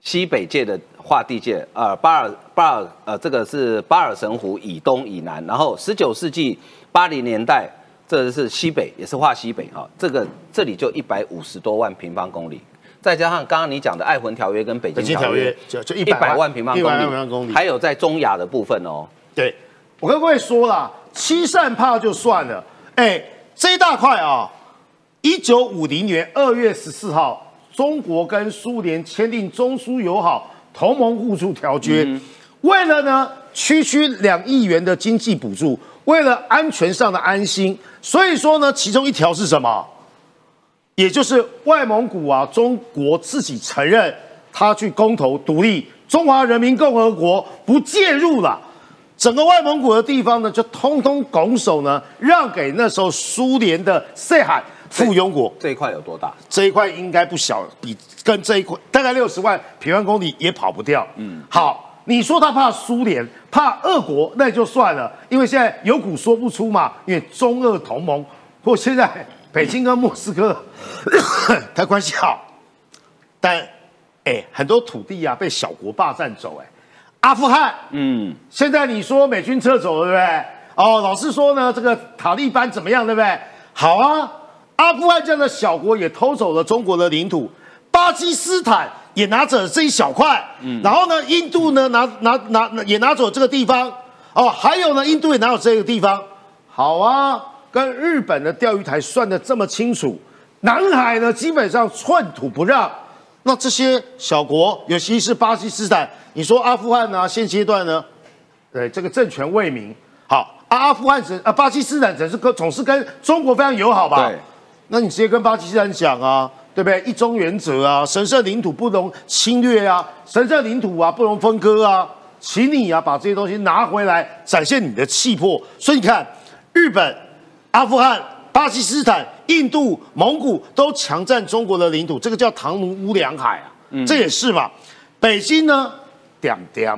西北界的。划地界，呃，巴尔巴尔，呃，这个是巴尔神湖以东以南，然后十九世纪八零年代，这是西北，也是划西北哈，这个这里就一百五十多万平方公里，再加上刚刚你讲的爱魂条约跟北京条约，就就一百万平方公里，还有在中亚的部分哦。对，我跟各位说了，七善怕就算了，哎，这一大块啊，一九五零年二月十四号，中国跟苏联签订中苏友好。同盟互助条约，为了呢区区两亿元的经济补助，为了安全上的安心，所以说呢，其中一条是什么？也就是外蒙古啊，中国自己承认他去公投独立，中华人民共和国不介入了，整个外蒙古的地方呢，就通通拱手呢让给那时候苏联的塞罕。附庸国这一块有多大？这一块应该不小，比跟这一块大概六十万平方公里也跑不掉。嗯，好，你说他怕苏联，怕俄国，那也就算了，因为现在有苦说不出嘛。因为中俄同盟，或现在北京跟莫斯科，他关系好，但哎，很多土地啊被小国霸占走。哎，阿富汗，嗯，现在你说美军撤走了，对不对？哦，老是说呢，这个塔利班怎么样，对不对？好啊。阿富汗这样的小国也偷走了中国的领土，巴基斯坦也拿着这一小块，嗯，然后呢，印度呢拿拿拿也拿走这个地方，哦，还有呢，印度也拿走这个地方，好啊，跟日本的钓鱼台算的这么清楚，南海呢基本上寸土不让，那这些小国，尤其是巴基斯坦，你说阿富汗呢，现阶段呢，对这个政权未明，好，阿阿富汗是啊，巴基斯坦总是跟总是跟中国非常友好吧？对。那你直接跟巴基斯坦讲啊，对不对？一中原则啊，神圣领土不容侵略啊，神圣领土啊不容分割啊，请你啊把这些东西拿回来，展现你的气魄。所以你看，日本、阿富汗、巴基斯坦、印度、蒙古都强占中国的领土，这个叫唐努乌梁海啊，这也是嘛。北京呢，点点。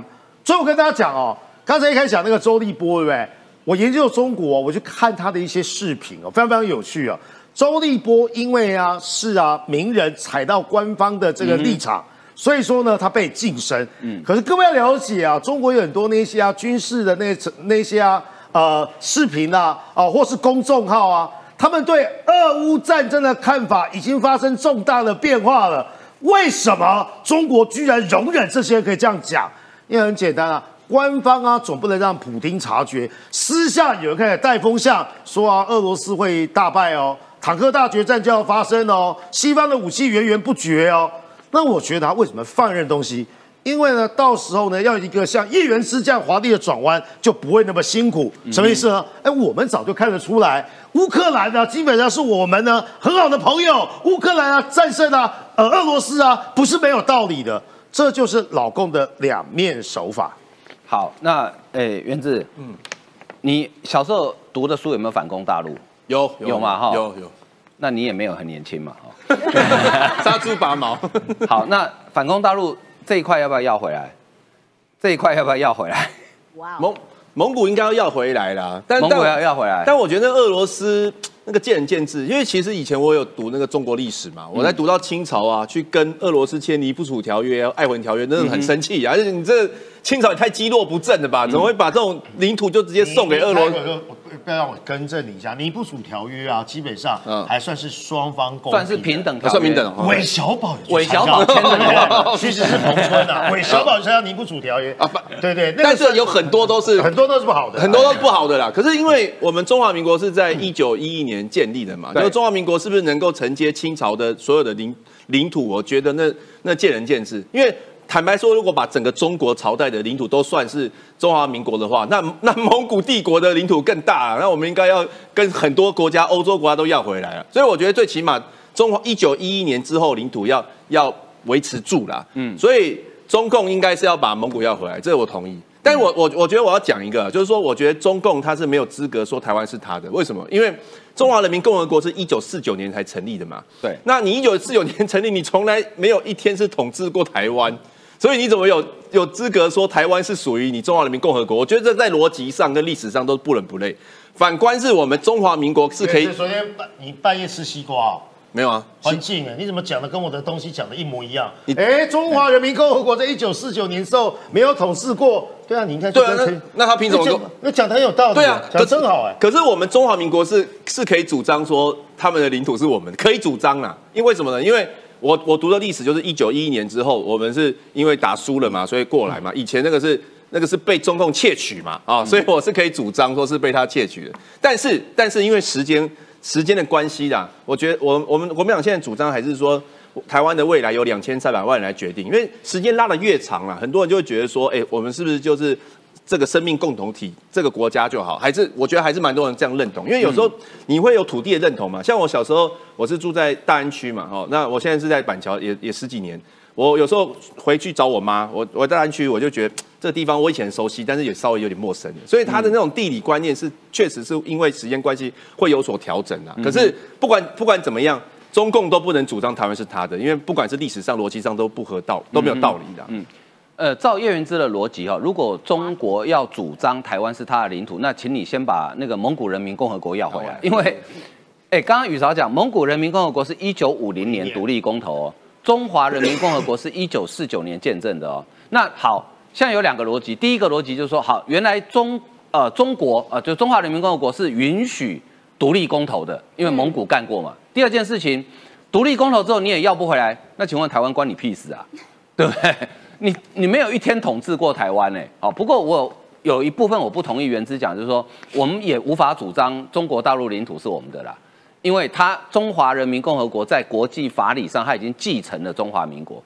所以我跟大家讲哦，刚才一开始讲那个周立波，对不对？我研究中国，我去看他的一些视频哦，非常非常有趣啊。周立波因为啊是啊名人踩到官方的这个立场，所以说呢他被晋升。嗯，可是各位要了解啊，中国有很多那些啊军事的那那些啊呃视频啊啊或是公众号啊，他们对俄乌战争的看法已经发生重大的变化了。为什么中国居然容忍这些可以这样讲？因为很简单啊。官方啊，总不能让普京察觉。私下有人开始带风向，说啊，俄罗斯会大败哦，坦克大决战就要发生哦，西方的武器源源不绝哦。那我觉得他为什么放任东西？因为呢，到时候呢，要一个像叶元之这样华丽的转弯，就不会那么辛苦。什么意思呢？哎，我们早就看得出来，乌克兰呢，基本上是我们呢很好的朋友。乌克兰啊，战胜啊，呃，俄罗斯啊，不是没有道理的。这就是老共的两面手法。好，那哎，原子，嗯，你小时候读的书有没有反攻大陆？有有嘛哈？有有。那你也没有很年轻嘛哈？杀猪拔毛。好，那反攻大陆这一块要不要要回来？这一块要不要要回来？哇，蒙蒙古应该要要回来啦，但蒙古要要回来。但我觉得俄罗斯那个见仁见智，因为其实以前我有读那个中国历史嘛，我在读到清朝啊，去跟俄罗斯签《尼布楚条约》《爱魂条约》，真的很生气啊，而且你这。清朝也太积弱不振了吧？怎么会把这种领土就直接送给俄罗斯？不要让我更正你一下，尼布楚条约啊，基本上还算是双方共算是平等，算平等。韦小宝，韦小宝签的，其实是彭春啊。韦小宝参加尼布楚条约啊，对对，但是有很多都是很多都是不好的，很多都是不好的啦。可是因为我们中华民国是在一九一一年建立的嘛，那中华民国是不是能够承接清朝的所有的领领土？我觉得那那见仁见智，因为。坦白说，如果把整个中国朝代的领土都算是中华民国的话，那 那蒙古帝国的领土更大了。那我们应该要跟很多国家、欧洲国家都要回来了。所以我觉得最起码中华一九一一年之后领土要要维持住了。嗯，所以中共应该是要把蒙古要回来，这个我同意。但是我我我觉得我要讲一个，就是说，我觉得中共他是没有资格说台湾是他的。为什么？因为中华人民共和国是一九四九年才成立的嘛。对，那你一九四九年成立，你从来没有一天是统治过台湾。所以你怎么有有资格说台湾是属于你中华人民共和国？我觉得这在逻辑上跟历史上都不伦不类。反观是我们中华民国是可以。昨天半你半夜吃西瓜？没有啊，环境哎，你怎么讲的跟我的东西讲的一模一样？哎，中华人民共和国在一九四九年时候没有统治过。对啊，你应该对啊，那那他凭什么？那讲的很有道理。对啊，讲真好哎。可是我们中华民国是是可以主张说他们的领土是我们可以主张啊，因为什么呢？因为。我我读的历史就是一九一一年之后，我们是因为打输了嘛，所以过来嘛。以前那个是那个是被中共窃取嘛，啊，所以我是可以主张说是被他窃取的。但是但是因为时间时间的关系啦，我觉得我我们国民党现在主张还是说台湾的未来由两千三百万人来决定，因为时间拉的越长了，很多人就会觉得说，哎，我们是不是就是。这个生命共同体，这个国家就好，还是我觉得还是蛮多人这样认同，因为有时候你会有土地的认同嘛。像我小时候，我是住在大安区嘛，哈，那我现在是在板桥，也也十几年。我有时候回去找我妈，我我在大安区，我就觉得这个地方我以前熟悉，但是也稍微有点陌生。所以他的那种地理观念是确实是因为时间关系会有所调整啊。可是不管不管怎么样，中共都不能主张台湾是他的，因为不管是历史上逻辑上都不合道，都没有道理的。嗯。呃，照叶元之的逻辑哈，如果中国要主张台湾是他的领土，那请你先把那个蒙古人民共和国要回来，因为，哎，刚刚宇韶讲，蒙古人民共和国是一九五零年独立公投哦，中华人民共和国是一九四九年见证的哦。那好，现在有两个逻辑，第一个逻辑就是说，好，原来中呃中国呃就中华人民共和国是允许独立公投的，因为蒙古干过嘛。第二件事情，独立公投之后你也要不回来，那请问台湾关你屁事啊，对不对？你你没有一天统治过台湾呢？好，不过我有一部分我不同意原之讲，就是说我们也无法主张中国大陆领土是我们的啦，因为它中华人民共和国在国际法理上它已经继承了中华民国，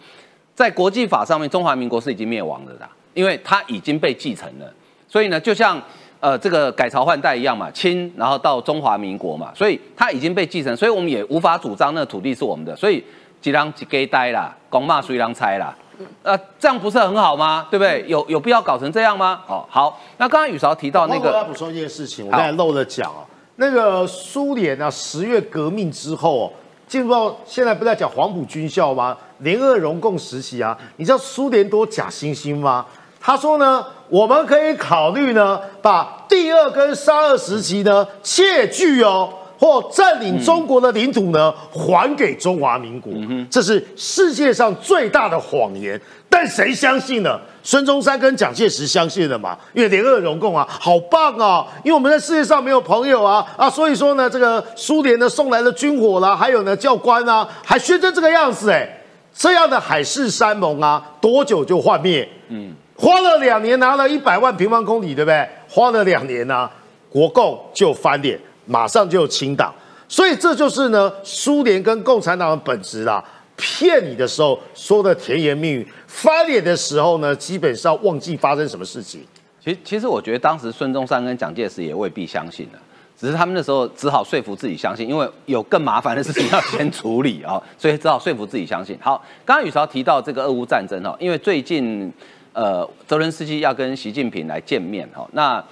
在国际法上面中华民国是已经灭亡的啦，因为它已经被继承了，所以呢，就像呃这个改朝换代一样嘛，清然后到中华民国嘛，所以它已经被继承，所以我们也无法主张那个土地是我们的，所以几狼几给呆啦，公骂谁狼猜啦。呃，这样不是很好吗？对不对？有有必要搞成这样吗？哦，好，那刚刚宇韶提到那个我要个，补充一件事情，我刚才漏了讲哦。那个苏联啊，十月革命之后哦，进入到现在不是在讲黄埔军校吗？联俄容共时期啊，你知道苏联多假惺惺吗？他说呢，我们可以考虑呢，把第二跟三二时期呢窃据哦。或占领中国的领土呢，还给中华民国，这是世界上最大的谎言。但谁相信呢？孙中山跟蒋介石相信了嘛？因为联俄容共啊，好棒啊！因为我们在世界上没有朋友啊啊，所以说呢，这个苏联呢送来了军火啦，还有呢教官啊，还宣称这个样子，哎，这样的海誓山盟啊，多久就幻灭？嗯，花了两年拿了一百万平方公里，对不对？花了两年呢、啊，国共就翻脸。马上就清党，所以这就是呢苏联跟共产党的本质啦。骗你的时候说的甜言蜜语，翻脸的时候呢，基本上忘记发生什么事情。其其实我觉得当时孙中山跟蒋介石也未必相信了，只是他们那时候只好说服自己相信，因为有更麻烦的事情要先处理啊、所以只好说服自己相信。好，刚刚宇潮提到这个俄乌战争哦，因为最近呃泽伦斯基要跟习近平来见面哈、那。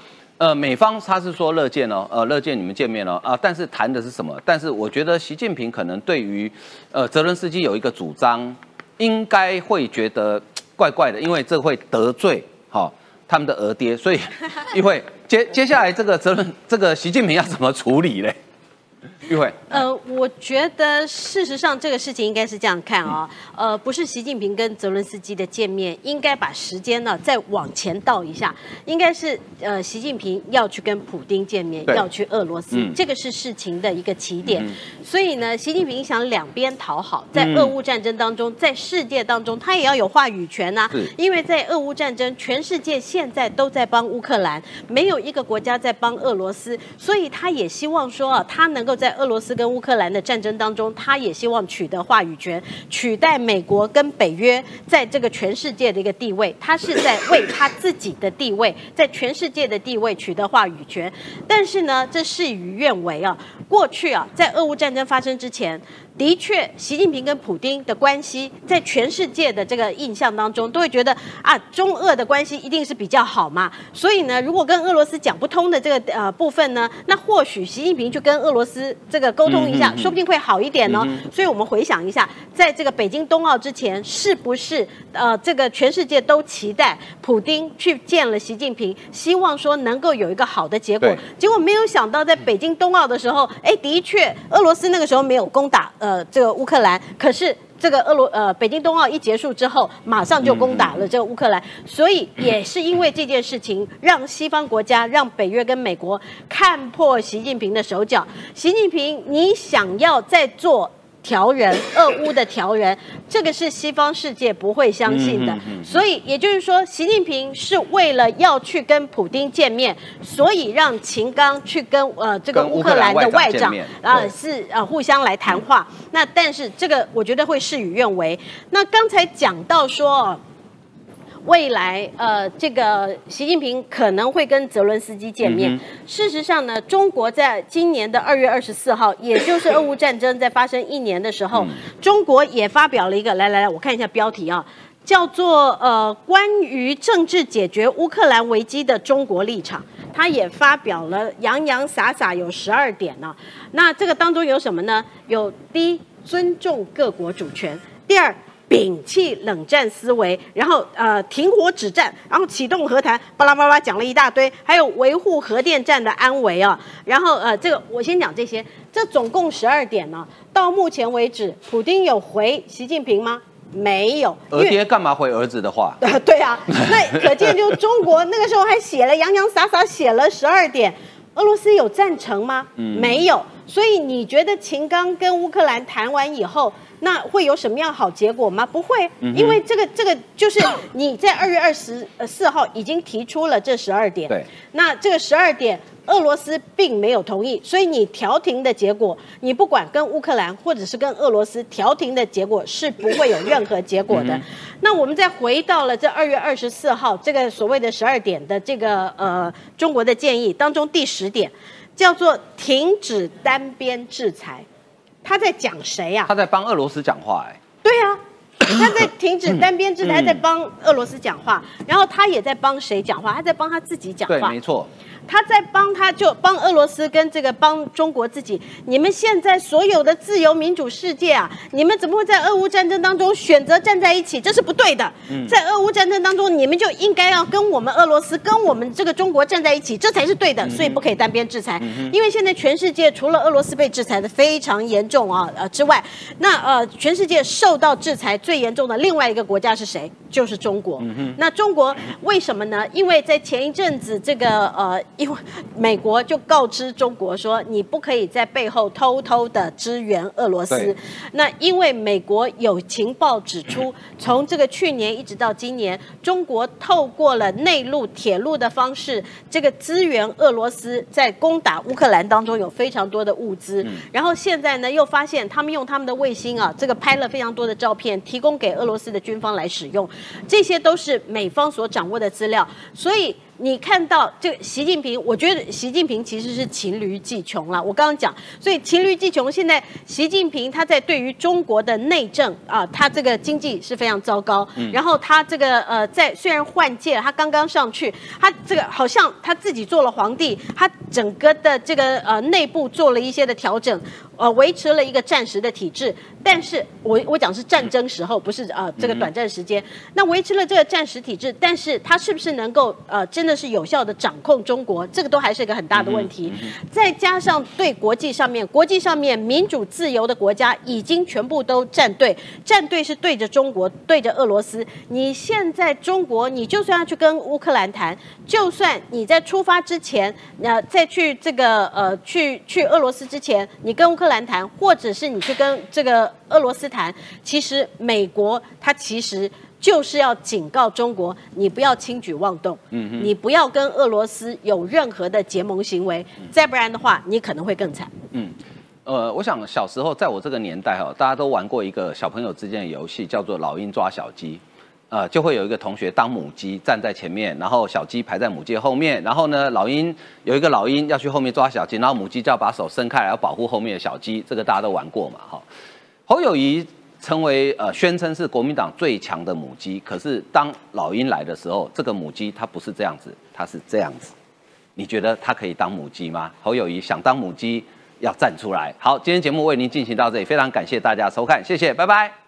呃，美方他是说乐见哦，呃，乐见你们见面哦，啊，但是谈的是什么？但是我觉得习近平可能对于，呃，泽伦斯基有一个主张，应该会觉得怪怪的，因为这会得罪哈、哦、他们的儿爹，所以 一会接接下来这个泽伦这个习近平要怎么处理嘞？玉慧，呃，我觉得事实上这个事情应该是这样看啊、哦，呃，不是习近平跟泽伦斯基的见面，应该把时间呢再往前倒一下，应该是呃习近平要去跟普丁见面，要去俄罗斯，嗯、这个是事情的一个起点。嗯、所以呢，习近平想两边讨好，在俄乌战争当中，在世界当中，他也要有话语权呐、啊。因为在俄乌战争，全世界现在都在帮乌克兰，没有一个国家在帮俄罗斯，所以他也希望说啊，他能够在俄罗斯跟乌克兰的战争当中，他也希望取得话语权，取代美国跟北约在这个全世界的一个地位。他是在为他自己的地位，在全世界的地位取得话语权。但是呢，这事与愿违啊。过去啊，在俄乌战争发生之前，的确，习近平跟普京的关系，在全世界的这个印象当中，都会觉得啊，中俄的关系一定是比较好嘛。所以呢，如果跟俄罗斯讲不通的这个呃部分呢，那或许习近平去跟俄罗斯这个沟通一下，说不定会好一点呢。所以我们回想一下，在这个北京冬奥之前，是不是呃这个全世界都期待普京去见了习近平，希望说能够有一个好的结果？结果没有想到，在北京冬奥的时候，哎，的确，俄罗斯那个时候没有攻打呃这个乌克兰，可是这个俄罗呃北京冬奥一结束之后，马上就攻打了这个乌克兰，所以也是因为这件事情，让西方国家、让北约跟美国看破习近平的手脚。习近平，你想要再做？调人，俄乌的调人，这个是西方世界不会相信的。所以也就是说，习近平是为了要去跟普京见面，所以让秦刚去跟呃这个乌克兰的外长啊是呃互相来谈话。那但是这个我觉得会事与愿违。那刚才讲到说。未来，呃，这个习近平可能会跟泽伦斯基见面。嗯、事实上呢，中国在今年的二月二十四号，也就是 俄乌战争在发生一年的时候，嗯、中国也发表了一个，来来来，我看一下标题啊，叫做呃关于政治解决乌克兰危机的中国立场。他也发表了洋洋洒洒有十二点呢、啊。那这个当中有什么呢？有第一，尊重各国主权；第二。摒弃冷战思维，然后呃停火止战，然后启动和谈，巴拉巴拉讲了一大堆，还有维护核电站的安危啊，然后呃这个我先讲这些，这总共十二点呢。到目前为止，普丁有回习近平吗？没有。儿爹干嘛回儿子的话？对啊，那可见就中国那个时候还写了洋洋洒洒写了十二点，俄罗斯有赞成吗？嗯、没有。所以你觉得秦刚跟乌克兰谈完以后？那会有什么样好结果吗？不会，嗯因为这个这个就是 你在二月二十四号已经提出了这十二点，对，那这个十二点。俄罗斯并没有同意，所以你调停的结果，你不管跟乌克兰或者是跟俄罗斯调停的结果是不会有任何结果的。那我们再回到了这二月二十四号这个所谓的十二点的这个呃中国的建议当中第十点，叫做停止单边制裁。他在讲谁呀、他在帮俄罗斯讲话，哎，对啊，他在停止单边制裁，他在帮俄罗斯讲话，然后他也在帮谁讲话？他在帮他自己讲话对，话没。错，他在帮他就帮俄罗斯跟这个帮中国自己，你们现在所有的自由民主世界啊，你们怎么会在俄乌战争当中选择站在一起？这是不对的。在俄乌战争当中，你们就应该要跟我们俄罗斯、跟我们这个中国站在一起，这才是对的。所以不可以单边制裁，因为现在全世界除了俄罗斯被制裁的非常严重啊呃之外，那呃全世界受到制裁最严重的另外一个国家是谁？就是中国。那中国为什么呢？因为在前一阵子这个呃，因为美国就告知中国说，你不可以在背后偷偷的支援俄罗斯。那因为美国有情报指出，从这个去年一直到今年，中国透过了内陆铁路的方式，这个支援俄罗斯在攻打乌克兰当中有非常多的物资。然后现在呢，又发现他们用他们的卫星啊，这个拍了非常多的照片，提供给俄罗斯的军方来使用，这些都是美方所掌握的资料，所以。你看到这个习近平，我觉得习近平其实是黔驴技穷了。我刚刚讲，所以黔驴技穷。现在习近平他在对于中国的内政啊，他这个经济是非常糟糕。然后他这个呃，在虽然换届，他刚刚上去，他这个好像他自己做了皇帝，他整个的这个呃内部做了一些的调整，呃，维持了一个战时的体制。但是我我讲是战争时候，不是呃这个短暂时间。那维持了这个战时体制，但是他是不是能够呃真的是有效的掌控中国，这个都还是一个很大的问题。再加上对国际上面，国际上面民主自由的国家已经全部都站队，站队是对着中国，对着俄罗斯。你现在中国，你就算要去跟乌克兰谈，就算你在出发之前，那、再去这个呃去去俄罗斯之前，你跟乌克兰谈，或者是你去跟这个俄罗斯谈，其实美国它其实。就是要警告中国，你不要轻举妄动，嗯你不要跟俄罗斯有任何的结盟行为，再不然的话，你可能会更惨。嗯呃，我想小时候在我这个年代哈，大家都玩过一个小朋友之间的游戏，叫做老鹰抓小鸡。呃，就会有一个同学当母鸡站在前面，然后小鸡排在母鸡后面，然后呢，老鹰有一个老鹰要去后面抓小鸡，然后母鸡就要把手伸开来，要保护后面的小鸡。这个大家都玩过嘛，哈。侯友谊成为呃宣称是国民党最强的母鸡，可是当老鹰来的时候，这个母鸡它不是这样子，它是这样子。你觉得它可以当母鸡吗？侯友谊想当母鸡，要站出来。好，今天节目为您进行到这里，非常感谢大家收看，谢谢，拜拜。